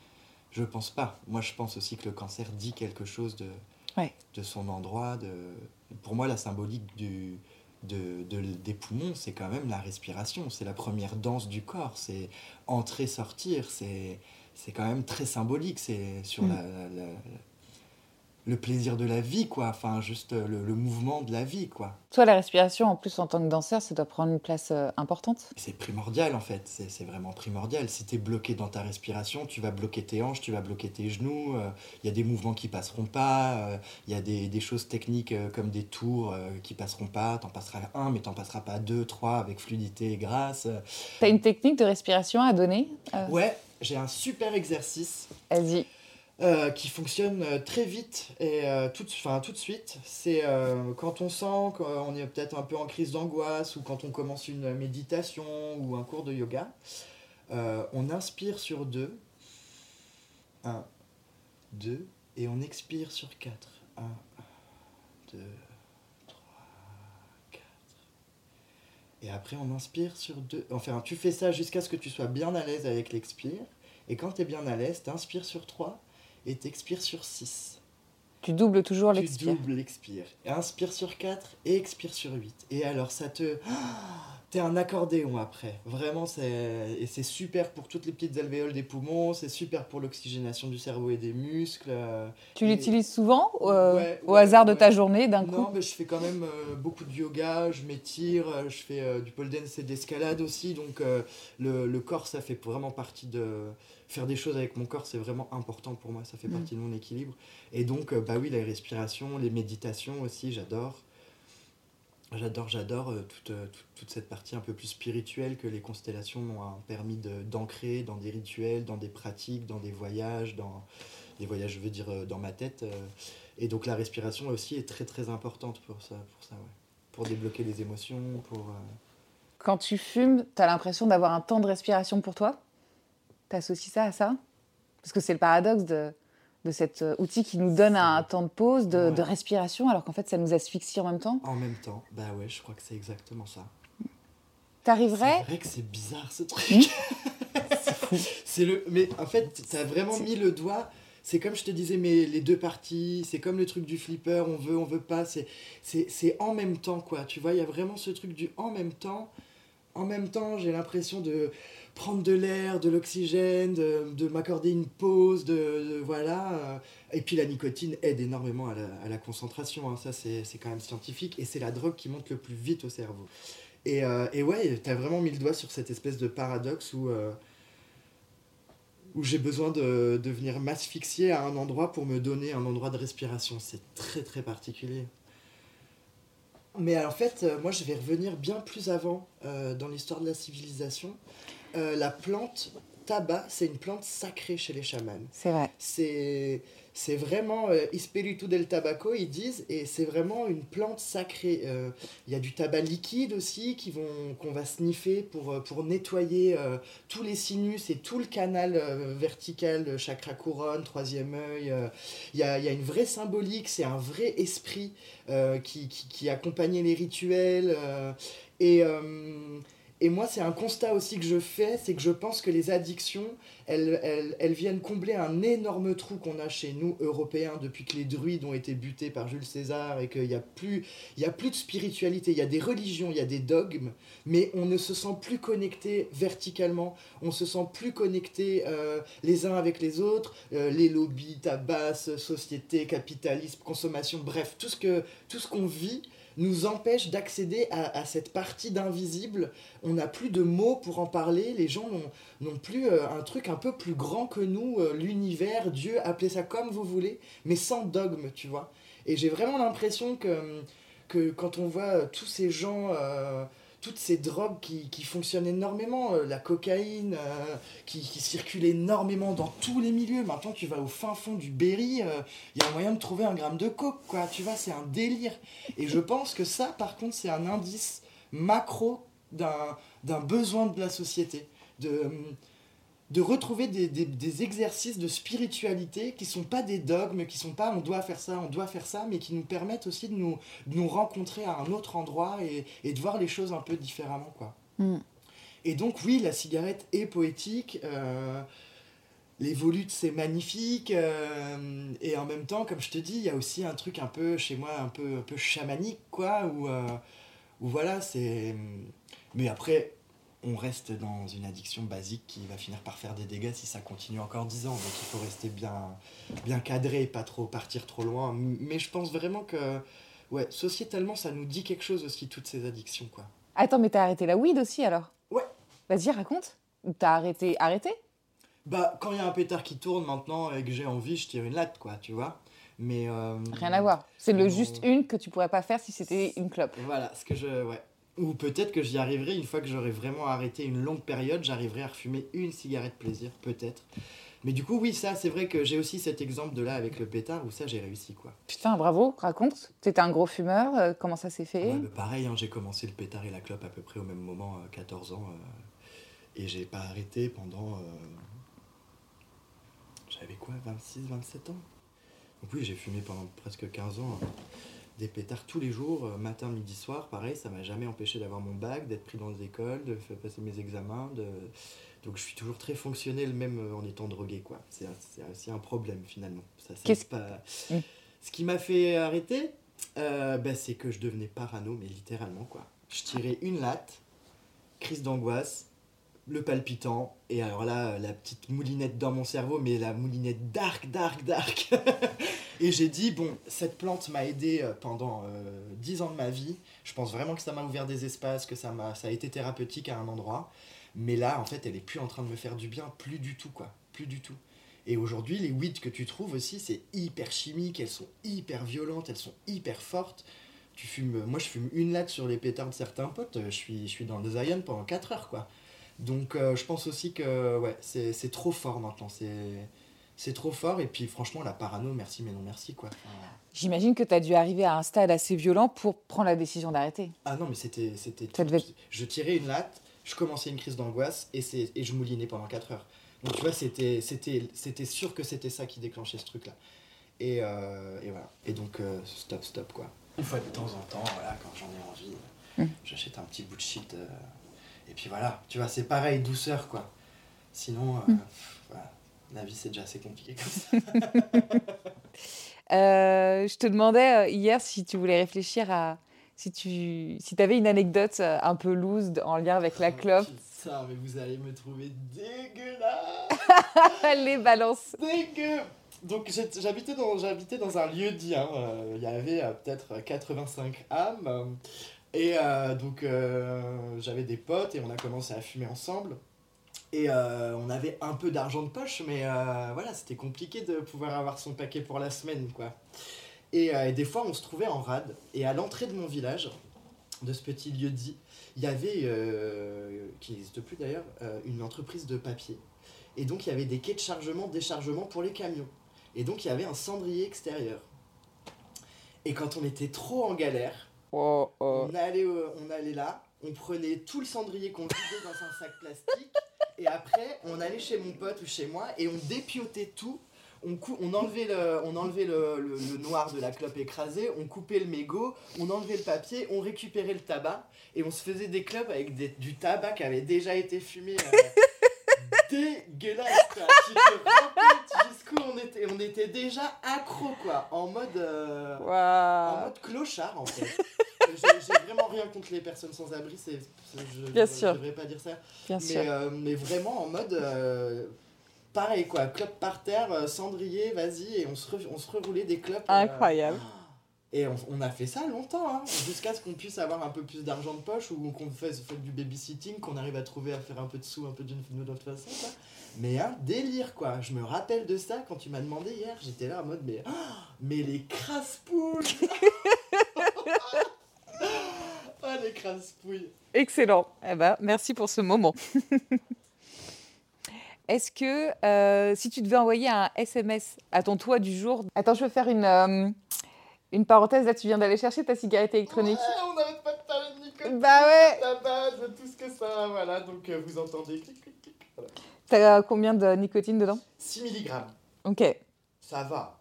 B: Je pense pas. Moi, je pense aussi que le cancer dit quelque chose de,
A: Ouais.
B: de son endroit. De... Pour moi, la symbolique du, de, de- des poumons, c'est quand même la respiration. C'est la première danse du corps. C'est entrer, sortir. C'est, quand même très symbolique. C'est sur
A: Mm.
B: la, la- la- le plaisir de la vie, quoi. Enfin, juste le, le mouvement de la vie, quoi.
A: Toi, la respiration, en plus, en tant que danseur, ça doit prendre une place euh, importante.
B: C'est primordial en fait, c'est vraiment primordial. Si tu es bloqué dans ta respiration, tu vas bloquer tes hanches, tu vas bloquer tes genoux, il y a des mouvements qui passeront pas, il y a des, des choses techniques euh, comme des tours euh, qui passeront pas, t'en passeras un mais t'en passeras pas deux, trois avec fluidité et grâce.
A: Tu as une technique de respiration à donner Euh,
B: Ouais, j'ai un super exercice
A: Vas-y.
B: Euh, qui fonctionne euh, très vite et euh, tout, tout de suite. C'est quand on sent qu'on est peut-être un peu en crise d'angoisse ou quand on commence une méditation ou un cours de yoga. on inspire sur deux. Un, deux, et on expire sur quatre. Un, deux, trois, quatre. Et après, on inspire sur deux. Enfin, tu fais ça jusqu'à ce que tu sois bien à l'aise avec l'expire. Et quand tu es bien à l'aise, tu inspires sur 3 et tu expires sur 6.
A: Tu doubles toujours
B: Tu
A: l'expire.
B: doubles l'expire. Inspire sur 4 et expire sur 8. Et alors, ça te. (gasps) T'es un accordéon après. Vraiment, c'est. Et c'est super pour toutes les petites alvéoles des poumons, c'est super pour l'oxygénation du cerveau et des muscles. euh,
A: Tu
B: Et-
A: l'utilises souvent euh,
B: Ouais,
A: au
B: ouais,
A: hasard de ta journée, d'un
B: Non,
A: coup
B: mais je fais quand même euh, beaucoup de yoga, je m'étire, je fais euh, du pole dance et d'escalade aussi. Donc le, le corps, ça fait vraiment partie de... Faire des choses avec mon corps, c'est vraiment important pour moi, ça fait
A: Mm.
B: partie de mon équilibre. Et donc, euh, bah oui, la respiration, les méditations aussi, j'adore. J'adore, j'adore euh, toute, euh, toute, cette partie un peu plus spirituelle que les constellations m'ont euh, permis de- d'ancrer dans des rituels, dans des pratiques, dans des voyages, dans des voyages, je veux dire, dans ma tête. et donc la respiration aussi est très très importante pour ça, pour ça, ouais. Pour débloquer les émotions, pour... euh,
A: Quand tu fumes, tu as l'impression d'avoir un temps de respiration pour toi? Tu associes ça à ça? Parce que c'est le paradoxe de, de cet euh, outil qui nous donne un temps de pause, de,
B: Ouais.
A: de respiration, alors qu'en fait, ça nous asphyxie en même temps?
B: En même temps, bah ouais, je crois que c'est exactement ça.
A: T'arriverais?
B: C'est vrai que c'est bizarre ce truc. (laughs) c'est le. Mais en fait, t'as vraiment mis le doigt. C'est comme je te disais, mais les deux parties, c'est comme le truc du flipper, on veut, on veut pas, c'est, c'est, c'est en même temps, quoi. Tu vois, il y a vraiment ce truc du en même temps. En même temps, j'ai l'impression de prendre de l'air, de l'oxygène, de, de m'accorder une pause, de, voilà. euh. Et puis la nicotine aide énormément à la, concentration, hein. ça c'est, quand même scientifique, et c'est la drogue qui monte le plus vite au cerveau. Et, euh, et ouais, t'as vraiment mis le doigt sur cette espèce de paradoxe où, euh, où j'ai besoin de, de venir m'asphyxier à un endroit pour me donner un endroit de respiration. C'est très très particulier. Mais en fait, euh, moi je vais revenir bien plus avant dans l'histoire de la civilisation. Euh, la plante tabac, c'est une plante sacrée chez les chamans.
A: C'est vrai.
B: c'est c'est vraiment euh, Espiritu del tabaco ils disent et c'est vraiment une plante sacrée. Euh, il y a du tabac liquide aussi qui vont qu'on va sniffer pour euh, pour nettoyer euh, tous les sinus et tout le canal vertical chakra couronne troisième œil il y a, il y a une vraie symbolique c'est un vrai esprit qui, qui, qui accompagnait les rituels et et moi, c'est un constat aussi que je fais, c'est que je pense que les addictions, elles, elles, elles viennent combler un énorme trou qu'on a chez nous, Européens, depuis que les druides ont été butés par Jules César et qu'il n'y a, plus- il y a plus de spiritualité. Il y a des religions, il y a des dogmes, mais on ne se sent plus connecté verticalement, on se sent plus connecté euh, les uns avec les autres, euh, les lobbies, tabac, société, capitalisme, consommation, bref, tout ce que tout ce qu'on vit nous empêche d'accéder à, cette partie d'invisible. On n'a plus de mots pour en parler. Les gens n'ont plus euh, un truc un peu plus grand que nous, euh, l'univers, Dieu, appelez ça comme vous voulez, mais sans dogme, tu vois. Et j'ai vraiment l'impression que, que quand on voit euh, tous ces gens toutes ces drogues qui, qui fonctionnent énormément, euh, la cocaïne euh, qui, qui, circule énormément dans tous les milieux. Maintenant, tu vas au fin fond du Berry, il euh, y a moyen de trouver un gramme de coke, quoi. Tu vois, c'est un délire. Et je pense que ça, par contre, c'est un indice macro d'un besoin de la société. De, de retrouver des, des, des, exercices de spiritualité qui sont pas des dogmes, qui sont pas on doit faire ça, on doit faire ça, mais qui nous permettent aussi de nous, de nous rencontrer à un autre endroit et, et, de voir les choses un peu différemment. quoi. Mm. Et donc oui, la cigarette est poétique, euh, les volutes c'est magnifique, euh, et en même temps, comme je te dis, il y a aussi un truc un peu chez moi, un peu, un peu chamanique, quoi, où, euh, où voilà, c'est... Mais après, on reste dans une addiction basique qui va finir par faire des dégâts si ça continue encore 10 ans. Donc il faut rester bien, bien cadré, pas trop partir trop loin. Mais je pense vraiment que, ouais, sociétalement, ça nous dit quelque chose aussi, toutes ces addictions, quoi.
A: Attends, mais t'as arrêté la weed aussi alors?
B: Ouais.
A: Vas-y, raconte. T'as arrêté, arrêté?
B: Bah, quand il y a un pétard qui tourne maintenant et que j'ai envie, je tire une latte, quoi, tu vois. Mais. Euh,
A: Rien à voir. C'est le juste une que tu pourrais pas faire si c'était une clope.
B: Voilà, ce que je. Ouais. Ou peut-être que j'y arriverai une fois que j'aurai vraiment arrêté une longue période, j'arriverai à refumer une cigarette plaisir, peut-être. Mais du coup, oui, ça, c'est vrai que j'ai aussi cet exemple de là avec le pétard où ça, j'ai réussi, quoi.
A: Putain, bravo, raconte. T'étais un gros fumeur, euh, comment ça s'est fait?
B: Bah, Pareil, hein, j'ai commencé le pétard et la clope à peu près au même moment, 14 euh, ans. Euh, et j'ai pas arrêté pendant. J'avais quoi, 26, 27 ans? Donc oui, j'ai fumé pendant presque 15 ans. Hein des pétards tous les jours, euh, matin, midi, soir. Pareil, ça m'a jamais empêché d'avoir mon bac, d'être pris dans les écoles, de faire passer mes examens. De... Donc je suis toujours très fonctionnel, même euh, en étant drogué. quoi. C'est aussi un problème finalement. Ça,
A: Qu'est-ce...
B: Pas... Ce qui m'a fait arrêter, euh, bah, c'est que je devenais parano, mais littéralement. quoi. Je tirais une latte, crise d'angoisse, le palpitant, et alors là, la petite moulinette dans mon cerveau, mais la moulinette dark, dark, dark. (laughs) et j'ai dit, bon, cette plante m'a aidé euh, pendant euh, dix 10 ans de ma vie. Je pense vraiment que ça m'a ouvert des espaces, que ça, m'a, ça a été thérapeutique à un endroit. Mais là, en fait, elle est plus en train de me faire du bien, plus du tout, quoi. Plus du tout. Et aujourd'hui, les weeds que tu trouves aussi, c'est hyper chimique, elles sont hyper violentes, elles sont hyper fortes. Tu fumes, moi, je fume une latte sur les pétards de certains potes, je suis, je suis dans le Zion pendant 4 heures, quoi. Donc euh, je pense aussi que ouais, c'est trop fort maintenant. C'est trop fort. Et puis franchement, la parano, merci mais non merci. quoi.
A: J'imagine que tu as dû arriver à un stade assez violent pour prendre la décision d'arrêter.
B: Ah non, mais c'était... Je tirais une latte, je commençais une crise d'angoisse et, et je moulinais pendant 4 heures. Donc tu vois, c'était sûr que c'était ça qui déclenchait ce truc-là. Et, euh, et, voilà. Et donc, euh, stop, stop, quoi. Une fois de temps en temps, voilà, quand j'en ai envie, hum. j'achète un petit bout de shit et puis voilà, tu vois, c'est pareil, douceur, quoi. Sinon, euh, hmm. la vie, c'est déjà assez compliqué comme ça. (laughs)
A: Euh, je te demandais euh, hier si tu voulais réfléchir à. Si tu si avais une anecdote un peu loose en lien avec la oh, clope.
B: Ça, mais vous allez me trouver dégueulasse (laughs)
A: Les balances
B: Dégueu donc j'habitais dans, j'habitais dans un lieu dit, hein, il y avait peut-être 85 âmes, et euh, donc euh, j'avais des potes et on a commencé à fumer ensemble. Et euh, on avait un peu d'argent de poche, mais voilà, c'était compliqué de pouvoir avoir son paquet pour la semaine, quoi. Et, des fois, on se trouvait en rade. Et à l'entrée de mon village, de ce petit lieu dit, il y avait, qui n'existe plus d'ailleurs, une entreprise de papier. Et donc, il y avait des quais de chargement, déchargement pour les camions. Et donc, il y avait un cendrier extérieur. Et quand on était trop en galère,
A: Oh,
B: oh. On, allait, on allait là, on prenait tout le cendrier qu'on vidait dans un sac plastique, et après, on allait chez mon pote ou chez moi, et on dépiotait tout. On, le, on enlevait le, noir de la clope écrasée, on coupait le mégot, on enlevait le papier, on récupérait le tabac, et on se faisait des clopes avec du tabac qui avait déjà été fumé. Euh, dégueulasse quoi. Tu te jusqu'où on était on était déjà accro quoi en mode euh, en mode clochard en fait (laughs) j'ai vraiment rien contre les personnes sans abri, c'est, je ne devrais pas dire ça.
A: Bien
B: mais,
A: sûr.
B: Euh, mais vraiment en mode. Euh, pareil quoi, clope par terre, cendrier, vas-y, et on se, on se reroulait des clopes.
A: Incroyable.
B: Et on, a fait ça longtemps, hein, jusqu'à ce qu'on puisse avoir un peu plus d'argent de poche ou qu'on fasse, du babysitting, qu'on arrive à trouver à faire un peu de sous, un peu d'une autre façon. Mais un délire, quoi. Je me rappelle de ça quand tu m'as demandé hier. J'étais là en mode, mais, oh, mais les crasse-poules (laughs) Oh, les crasse-pouilles
A: Excellent. Eh ben, merci pour ce moment. (laughs) Est-ce que euh, si tu devais envoyer un SMS à ton toit du jour... Attends, je vais faire une, euh, une parenthèse. Là, tu viens d'aller chercher ta cigarette électronique.
B: Ouais, on n'arrête pas de parler de nicotine,
A: bah ouais.
B: tabac, de tout ce que ça... Voilà, donc euh, vous entendez clic, clic, clic. Voilà.
A: T'as combien de nicotine dedans?
B: 6 mg.
A: Ok.
B: Ça va.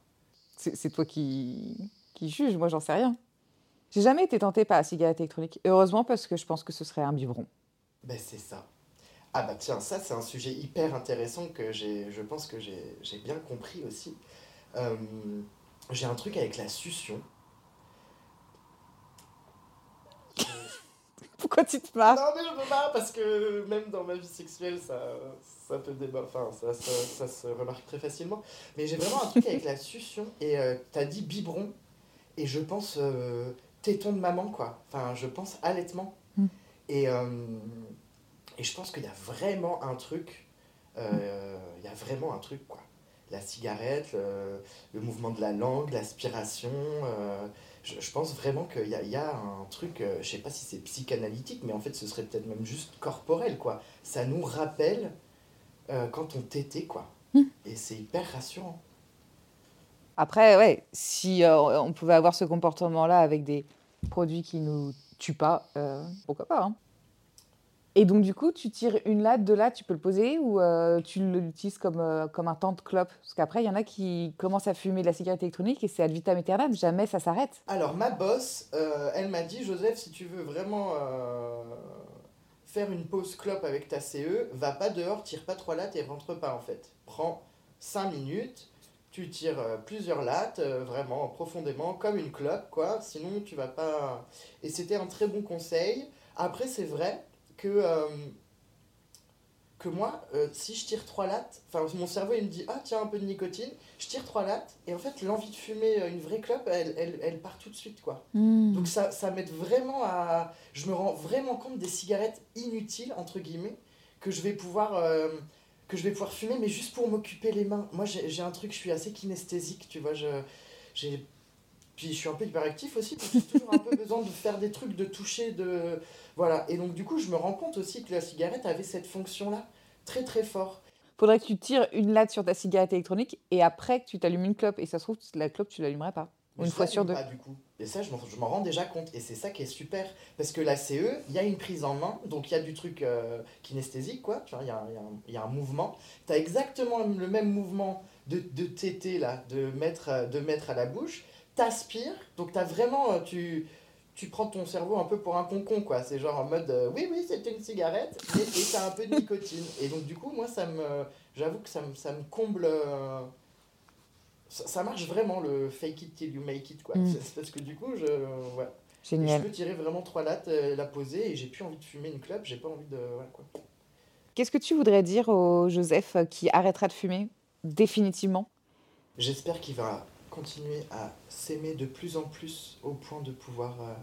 A: C'est toi qui, qui juge, moi j'en sais rien. J'ai jamais été tentée par la cigarette électronique. Heureusement parce que je pense que ce serait un biberon.
B: Ben c'est ça. Ah bah tiens, ça c'est un sujet hyper intéressant que je pense que j'ai bien compris aussi. Euh, j'ai un truc avec la succion. (laughs)
A: Pourquoi tu te marres
B: Non mais je me marre parce que même dans ma vie sexuelle ça, ça peut enfin ça, ça, se remarque très facilement. Mais j'ai vraiment un truc avec la succion et euh, t'as dit biberon et je pense euh, téton de maman quoi. Enfin je pense allaitement. Hmm. Et et je pense qu'il y a vraiment un truc, euh, il y a vraiment un truc, quoi. La cigarette, le, mouvement de la langue, l'aspiration. Euh, je, pense vraiment qu'il y a, y a, un truc, euh, je sais pas si c'est psychanalytique, mais en fait ce serait peut-être même juste corporel, quoi. Ça nous rappelle quand on tétait, quoi. Hmm. Et c'est hyper rassurant.
A: Après, ouais, si on pouvait avoir ce comportement-là avec des produits qui nous tuent pas, pourquoi pas hein. Et donc, du coup, tu tires une latte, deux lattes, tu peux le poser ou euh, tu l'utilises comme, euh, comme un temps de clope? Parce qu'après, il y en a qui commencent à fumer de la cigarette électronique et c'est ad vitam aeternam, jamais ça s'arrête.
B: Alors, ma boss, euh, elle m'a dit Joseph, si tu veux vraiment faire une pause clope avec ta CE, va pas dehors, tire pas trois lattes et rentre pas en fait. Prends cinq minutes, tu tires plusieurs lattes, vraiment profondément, comme une clope, quoi. Sinon, tu vas pas. Et c'était un très bon conseil. Après, c'est vrai que, euh, que moi, euh, si je tire trois lattes, enfin mon cerveau il me dit ah tiens un peu de nicotine, je tire trois lattes et en fait l'envie de fumer euh, une vraie clope elle, elle, elle part tout de suite quoi. Hmm. Donc ça, ça m'aide vraiment à, je me rends vraiment compte des cigarettes inutiles entre guillemets que je vais pouvoir que je vais pouvoir fumer mais juste pour m'occuper les mains. Moi j'ai un truc, je suis assez kinesthésique, tu vois, je j'ai puis je suis un peu hyperactif aussi, parce que j'ai toujours un peu besoin de faire des trucs, de toucher, de... Voilà. Et donc du coup, je me rends compte aussi que la cigarette avait cette fonction-là, très très fort.
A: Faudrait que tu tires une latte sur ta cigarette électronique et après que tu t'allumes une clope. Et ça se trouve, la clope, tu l'allumerais pas.
B: une fois sur deux. Pas, du coup. Et ça, je m'en rends déjà compte. Et c'est ça qui est super. Parce que la CE, il y a une prise en main. Donc il y a du truc euh, kinesthésique, quoi. Tu il y, y, y, a un mouvement. Tu as exactement le même mouvement de, de là, de mettre, de mettre à la bouche t'aspires, donc t'as vraiment, euh, tu, tu prends ton cerveau un peu pour un concon, quoi. C'est genre en mode, euh, oui, oui, c'est une cigarette, et, et t'as un peu de nicotine. Et donc, du coup, moi, ça me, j'avoue que ça me, ça me comble. Euh, ça, marche vraiment le fake it till you make it, quoi. Mm. C'est (laughs) parce que du coup, je. Ouais.
A: Génial.
B: je peux tirer vraiment trois lattes, la poser, et j'ai plus envie de fumer une clope, j'ai pas envie de. Voilà, quoi.
A: Qu'est-ce que tu voudrais dire au Joseph qui arrêtera de fumer définitivement?
B: J'espère qu'il va continuer à s'aimer de plus en plus au point de pouvoir euh,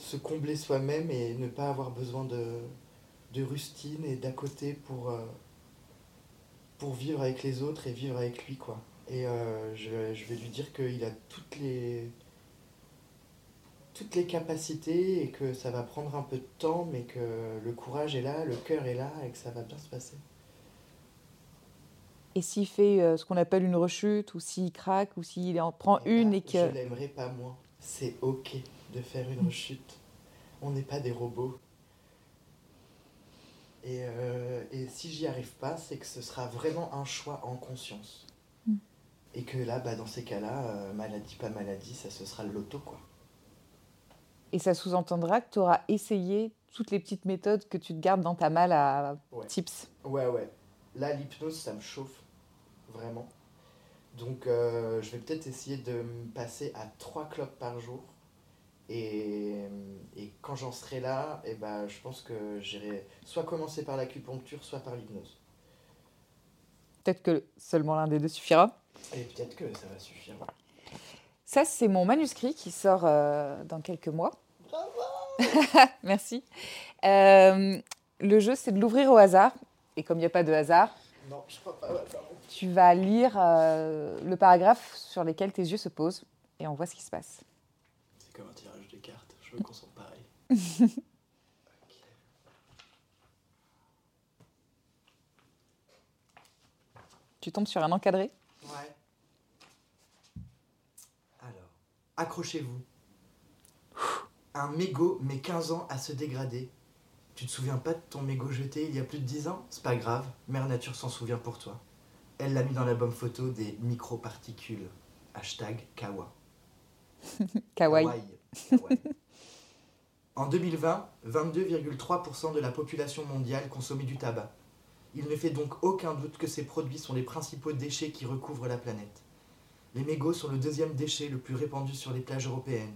B: se combler soi-même et ne pas avoir besoin de, de rustine et d'à côté pour, euh, pour vivre avec les autres et vivre avec lui. quoi. Et euh, je, je, vais lui dire qu'il a toutes les, toutes les capacités et que ça va prendre un peu de temps, mais que le courage est là, le cœur est là et que ça va bien se passer.
A: Et s'il fait euh, ce qu'on appelle une rechute, ou s'il craque, ou s'il en prend eh une
B: ben,
A: et que...
B: Je l'aimerais pas moins. C'est ok de faire une rechute. On n'est pas des robots. Et, euh, et si j'y arrive pas, c'est que ce sera vraiment un choix en conscience. Mm. Et que là, bah, dans ces cas-là, euh, maladie, pas maladie, ça ce sera le loto, quoi.
A: Et ça sous-entendra que tu auras essayé toutes les petites méthodes que tu te gardes dans ta malle à tips.
B: Ouais, ouais. Là, l'hypnose, ça me chauffe, vraiment. Donc, euh, je vais peut-être essayer de me passer à trois clopes par jour. Et, et quand j'en serai là, et eh ben, je pense que j'irai soit commencer par l'acupuncture, soit par l'hypnose.
A: Peut-être que seulement l'un des deux suffira.
B: Et peut-être que ça va suffire.
A: Ça, c'est mon manuscrit qui sort euh, dans quelques mois.
B: Bravo (laughs)
A: Merci. Euh, le jeu, c'est de l'ouvrir au hasard. Et comme il n'y a pas de hasard,
B: Non, je crois pas. ouais, pardon.
A: tu vas lire euh, le paragraphe sur lequel tes yeux se posent et on voit ce qui se passe.
B: C'est comme un tirage de cartes. Je me concentre pareil. (laughs)
A: Tu tombes sur un encadré?
B: Ouais. Alors, accrochez-vous. Un mégot met 15 ans à se dégrader. Tu te souviens pas de ton mégot jeté il y a plus de 10 ans? C'est pas grave, Mère Nature s'en souvient pour toi. Elle l'a mis dans l'album photo des microparticules. Hashtag Kawa. (laughs)
A: Kawaii.
B: Kawaii. en 2020, 22,3% de la population mondiale consommait du tabac. Il ne fait donc aucun doute que ces produits sont les principaux déchets qui recouvrent la planète. Les mégots sont le deuxième déchet le plus répandu sur les plages européennes.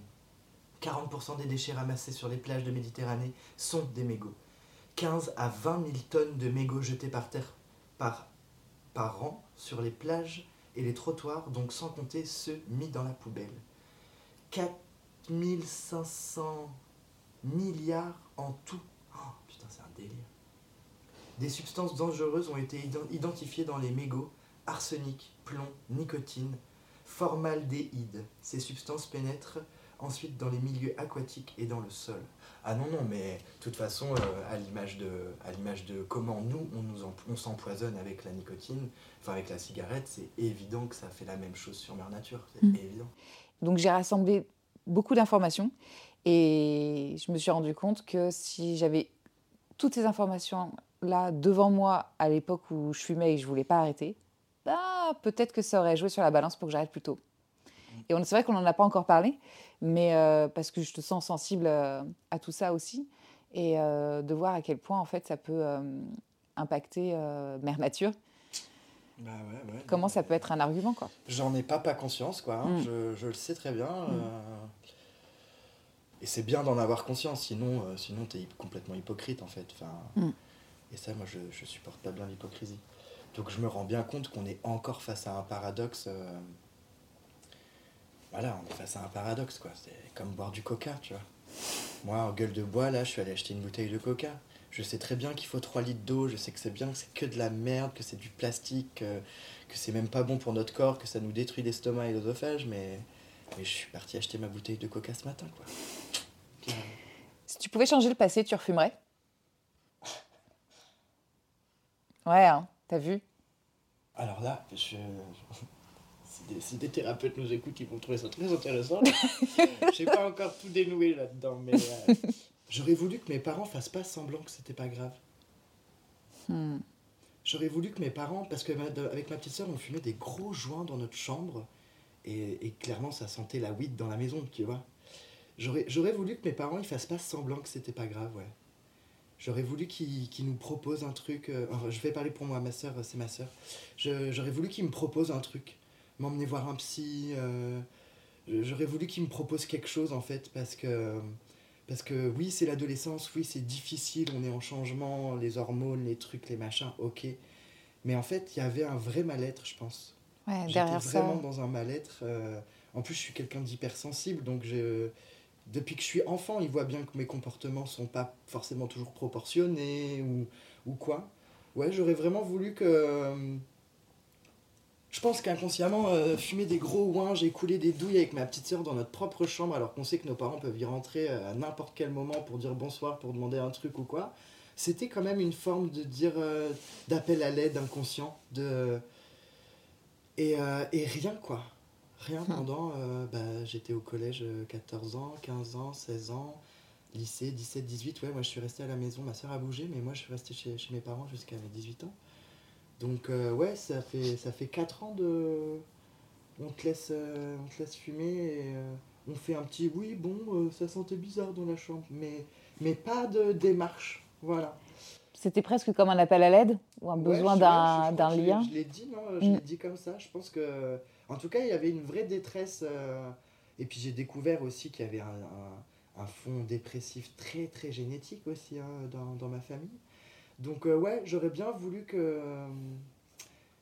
B: 40% des déchets ramassés sur les plages de Méditerranée sont des mégots. 15 à 20 000 tonnes de mégots jetés par terre par, an sur les plages et les trottoirs, donc sans compter ceux mis dans la poubelle. 4500 milliards en tout. Oh, putain, c'est un délire. Des substances dangereuses ont été ident- identifiées dans les mégots arsenic, plomb, nicotine, formaldéhyde. Ces substances pénètrent ensuite dans les milieux aquatiques et dans le sol. Ah non, non, mais de toute façon, euh, à l'image de, à l'image de comment nous, on, nous emp- on s'empoisonne avec la nicotine, enfin avec la cigarette, c'est évident que ça fait la même chose sur Mère Nature. C'est
A: Mm.
B: évident.
A: Donc j'ai rassemblé beaucoup d'informations et je me suis rendu compte que si j'avais toutes ces informations là devant moi à l'époque où je fumais et que je voulais pas arrêter, bah peut-être que ça aurait joué sur la balance pour que j'arrête plus tôt. Et on- c'est vrai qu'on n'en a pas encore parlé, mais euh, parce que je te sens sensible euh, à tout ça aussi et euh, de voir à quel point en fait ça peut impacter Mère Nature.
B: Bah ouais, ouais.
A: Comment ça peut être un argument quoi.
B: J'en ai pas pas conscience, quoi. hein.
A: Mm.
B: Je, je le sais très bien. euh, Et c'est bien d'en avoir conscience, sinon, euh, sinon t'es hy- complètement hypocrite, en fait. Enfin,
A: Mm.
B: Et ça, moi, je, je supporte pas bien l'hypocrisie. Donc je me rends bien compte qu'on est encore face à un paradoxe. euh, Voilà, on est face à un paradoxe, quoi. C'est comme boire du coca, tu vois. Moi, en gueule de bois, là, je suis allé acheter une bouteille de coca. Je sais très bien qu'il faut 3 litres d'eau, je sais que c'est bien, que c'est que de la merde, que c'est du plastique, que c'est même pas bon pour notre corps, que ça nous détruit l'estomac et l'œsophage, mais, mais je suis parti acheter ma bouteille de coca ce matin, quoi.
A: Si tu pouvais changer le passé, tu refumerais? Ouais, hein, t'as vu?
B: Alors là, je... si, des, si des thérapeutes nous écoutent, ils vont trouver ça très intéressant. (laughs) J'ai pas encore tout dénoué là-dedans, mais euh, j'aurais voulu que mes parents fassent pas semblant que c'était pas grave.
A: Hmm.
B: J'aurais voulu que mes parents, parce que ma- de- avec ma petite soeur, on fumait des gros joints dans notre chambre, et, et clairement ça sentait la weed dans la maison, tu vois. J'aurais voulu que mes parents ils fassent pas semblant que c'était pas grave, ouais. J'aurais voulu qu'ils nous proposent un truc. euh, je vais parler pour moi, ma soeur, c'est ma soeur. J'aurais voulu qu'ils me proposent un truc. M'emmener voir un psy. euh, J'aurais voulu qu'ils me proposent quelque chose en fait, parce que. Parce que oui, c'est l'adolescence, oui, c'est difficile, on est en changement, les hormones, les trucs, les machins, ok. Mais en fait, il y avait un vrai mal-être, je pense.
A: Ouais,
B: J'étais
A: derrière ça.
B: vraiment dans un mal-être. euh, En plus, je suis quelqu'un d'hypersensible, donc je... depuis que je suis enfant, il voit bien que mes comportements sont pas forcément toujours proportionnés ou, ou quoi. Ouais, j'aurais vraiment voulu que. Je pense qu'inconsciemment, euh, fumer des gros ouinges et couler des douilles avec ma petite sœur dans notre propre chambre, alors qu'on sait que nos parents peuvent y rentrer euh, à n'importe quel moment pour dire bonsoir, pour demander un truc ou quoi, c'était quand même une forme de dire euh, d'appel à l'aide inconscient, de et, euh, et rien quoi. Rien
A: Hmm.
B: pendant. bah, J'étais au collège euh, 14 ans, 15 ans, 16 ans, lycée 17, 18. Ouais, moi je suis resté à la maison. Ma soeur a bougé, mais moi je suis resté chez, chez mes parents jusqu'à mes 18 ans. Donc, euh, ouais, ça fait, ça fait 4 ans de. On te laisse, euh, on te laisse fumer et euh, on fait un petit oui, bon, ça sentait bizarre dans la chambre, mais, mais pas de démarche. Voilà.
A: C'était presque comme un appel à l'aide ou un besoin d'un
B: je je l'ai-
A: lien.
B: Je l'ai dit, non Je
A: Mm.
B: l'ai dit comme ça. Je pense que. En tout cas, il y avait une vraie détresse. Et puis j'ai découvert aussi qu'il y avait un, un, un fond dépressif très très génétique aussi hein, dans, dans ma famille. Donc, euh, ouais, j'aurais bien voulu que. euh,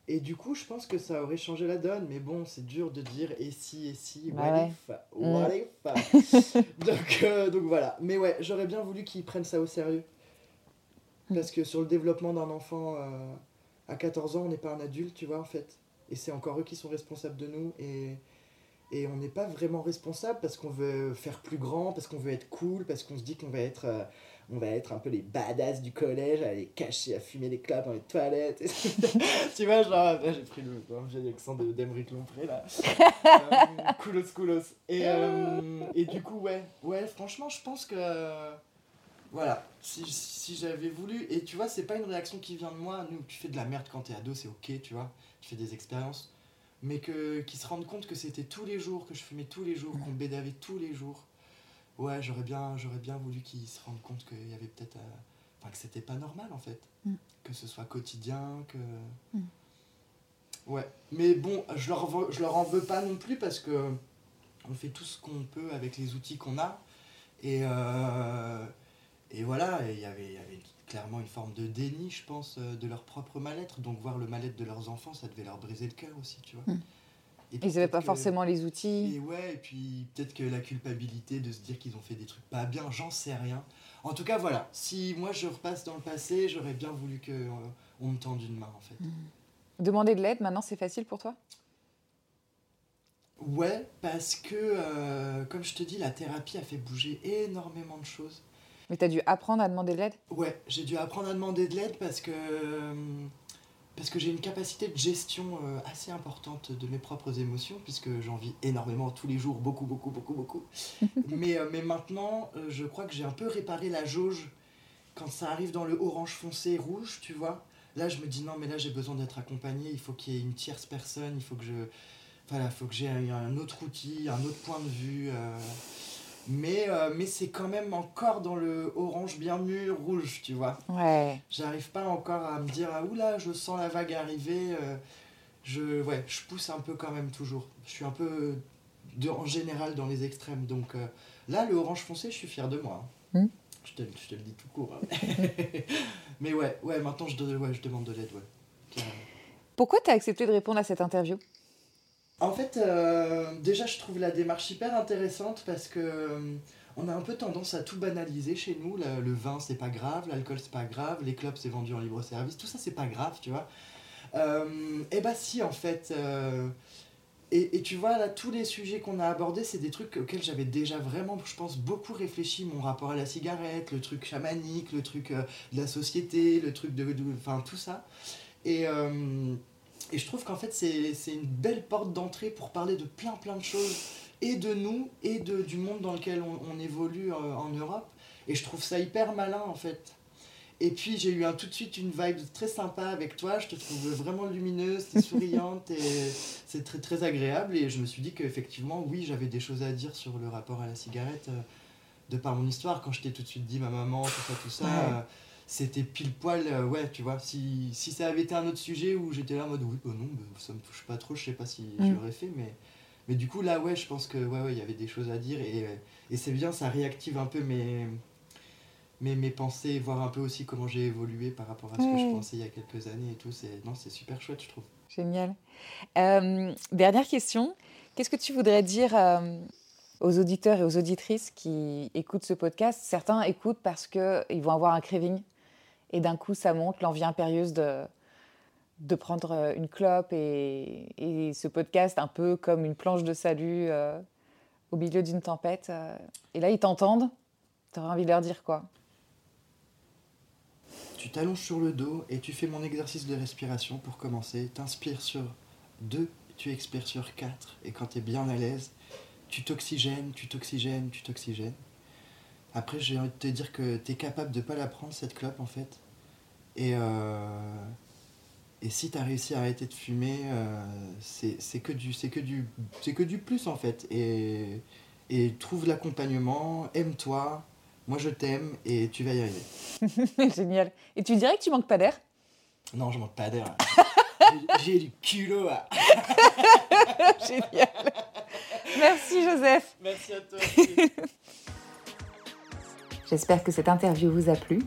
B: Et du coup, je pense que ça aurait changé la donne. Mais bon, c'est dur de dire et si, et si,
A: Bah
B: what
A: ouais.
B: if,
A: Mm.
B: what if? (laughs) donc, euh, donc voilà. Mais ouais, j'aurais bien voulu qu'ils prennent ça au sérieux.
A: Mm.
B: Parce que sur le développement d'un enfant euh, à 14 ans, on n'est pas un adulte, tu vois, en fait. Et c'est encore eux qui sont responsables de nous. Et, et on n'est pas vraiment responsable parce qu'on veut faire plus grand, parce qu'on veut être cool, parce qu'on se dit qu'on va être. euh, on va être un peu les badass du collège, à aller cacher, à fumer des clopes dans les toilettes. (laughs) tu vois, genre, j'ai pris le j'ai l'accent de- Lompré là. Euh, coolos, coolos. Et, euh, et du coup, ouais, ouais, franchement, je pense que. Voilà, si, si j'avais voulu. Et tu vois, c'est pas une réaction qui vient de moi. Nous, tu fais de la merde quand t'es ado, c'est ok, tu vois. Tu fais des expériences. Mais que qu'ils se rendent compte que c'était tous les jours, que je fumais tous les jours, qu'on bédavait tous les jours. Ouais, j'aurais bien, j'aurais bien voulu qu'ils se rendent compte qu'il y avait peut-être. euh, Enfin, que c'était pas normal en fait.
A: Mm.
B: Que ce soit quotidien, que.
A: Mm.
B: Ouais, mais bon, je leur, veux- je leur en veux pas non plus parce que on fait tout ce qu'on peut avec les outils qu'on a. Et, euh, et voilà, et il y avait il y avait clairement une forme de déni, je pense, euh, de leur propre mal-être. Donc voir le mal-être de leurs enfants, ça devait leur briser le cœur aussi, tu vois.
A: Mm.
B: Et puis
A: Ils n'avaient pas
B: que-
A: forcément les outils.
B: et ouais, et puis peut-être que la culpabilité de se dire qu'ils ont fait des trucs pas bien, j'en sais rien. En tout cas, voilà, si moi je repasse dans le passé, j'aurais bien voulu que euh, on me tende une main en fait.
A: Demander de l'aide, maintenant, c'est facile pour toi?
B: Ouais, parce que, euh, comme je te dis, la thérapie a fait bouger énormément de choses.
A: Mais tu as dû apprendre à demander de l'aide?
B: Ouais, j'ai dû apprendre à demander de l'aide parce que, euh, parce que j'ai une capacité de gestion euh, assez importante de mes propres émotions, puisque j'en vis énormément tous les jours, beaucoup, beaucoup, beaucoup, beaucoup. (laughs) mais, euh, mais maintenant, euh, je crois que j'ai un peu réparé la jauge quand ça arrive dans le orange foncé rouge, tu vois. Là, je me dis non, mais là, j'ai besoin d'être accompagné, il faut qu'il y ait une tierce personne, il faut que je. Voilà, faut que j'ai un, un autre outil, un autre point de vue. euh, mais euh, mais c'est quand même encore dans le orange bien mûr, rouge, tu vois.
A: Ouais.
B: J'arrive pas encore à me dire ah oula, je sens la vague arriver. euh, je ouais, je pousse un peu quand même toujours. Je suis un peu de, en général dans les extrêmes. Donc euh, là, le orange foncé, je suis fier de moi. hein.
A: Hmm.
B: Je, te, je te le dis tout court. hein. (laughs) Mais ouais, ouais, maintenant je, ouais, je demande de l'aide, ouais.
A: Pourquoi tu as accepté de répondre à cette interview?
B: En fait, euh, déjà, je trouve la démarche hyper intéressante parce que euh, on a un peu tendance à tout banaliser chez nous. Le, vin, c'est pas grave, l'alcool, c'est pas grave, les clubs, c'est vendu en libre service, tout ça, c'est pas grave, tu vois. Euh, et bah, si, en fait. euh, et, tu vois, là, tous les sujets qu'on a abordés, c'est des trucs auxquels j'avais déjà vraiment, je pense, beaucoup réfléchi. Mon rapport à la cigarette, le truc chamanique, le truc de la société, le truc de. Enfin, tout ça. Et. Et je trouve qu'en fait, c'est une belle porte d'entrée pour parler de plein plein de choses, et de nous, et de, du monde dans lequel on, on évolue euh, en Europe. Et je trouve ça hyper malin, en fait. Et puis, j'ai eu un, tout de suite une vibe très sympa avec toi. Je te trouve vraiment lumineuse, souriante, et c'est très très agréable. Et je me suis dit qu'effectivement, oui, j'avais des choses à dire sur le rapport à la cigarette, euh, de par mon histoire. Quand je t'ai tout de suite dit ma maman, tout ça, tout ça.
A: Ouais.
B: euh, c'était pile poil, euh, ouais, tu vois, si, si ça avait été un autre sujet où j'étais là en mode oui, bah non, bah, ça me touche pas trop, je sais pas si je
A: Mm.
B: l'aurais fait, mais, mais du coup, là, ouais, je pense que, ouais, ouais, il y avait des choses à dire et, et c'est bien, ça réactive un peu mes, mes, mes pensées, voir un peu aussi comment j'ai évolué par rapport à ce que je
A: Ouais.
B: pensais il y a quelques années et tout, c'est, non, c'est super chouette, je trouve.
A: Génial. Euh, dernière question. Qu'est-ce que tu voudrais dire euh, aux auditeurs et aux auditrices qui écoutent ce podcast? Certains écoutent parce qu'ils vont avoir un craving et d'un coup ça monte, l'envie impérieuse de, prendre euh, une clope et, ce podcast un peu comme une planche de salut euh, au milieu d'une tempête. euh, et là ils t'entendent, tu aurais envie de leur dire quoi?
B: Tu t'allonges sur le dos et tu fais mon exercice de respiration pour commencer. T'inspires sur 2, tu expires sur 4. Et quand tu es bien à l'aise, tu t'oxygènes, tu t'oxygènes, tu t'oxygènes. Après, j'ai envie de te dire que tu es capable de pas la prendre, cette clope, en fait. Et, euh, et si tu as réussi à arrêter de fumer, euh, c'est c'est que, du- c'est que, du- c'est que du plus, en fait. Et, et trouve l'accompagnement, aime-toi. Moi, je t'aime et tu vas y arriver. (laughs)
A: Génial. Et tu dirais que tu manques pas d'air?
B: Non, je manque pas d'air. (laughs) J'ai- du culot. ah. (laughs)
A: Génial. Merci Joseph.
B: Merci à toi.
A: J'espère que cette interview vous a plu.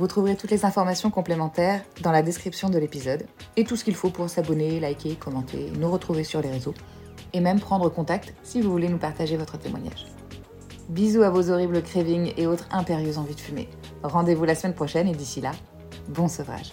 A: Vous trouverez toutes les informations complémentaires dans la description de l'épisode et tout ce qu'il faut pour s'abonner, liker, commenter, nous retrouver sur les réseaux et même prendre contact si vous voulez nous partager votre témoignage. Bisous à vos horribles cravings et autres impérieuses envies de fumer. Rendez-vous la semaine prochaine et d'ici là, bon sevrage.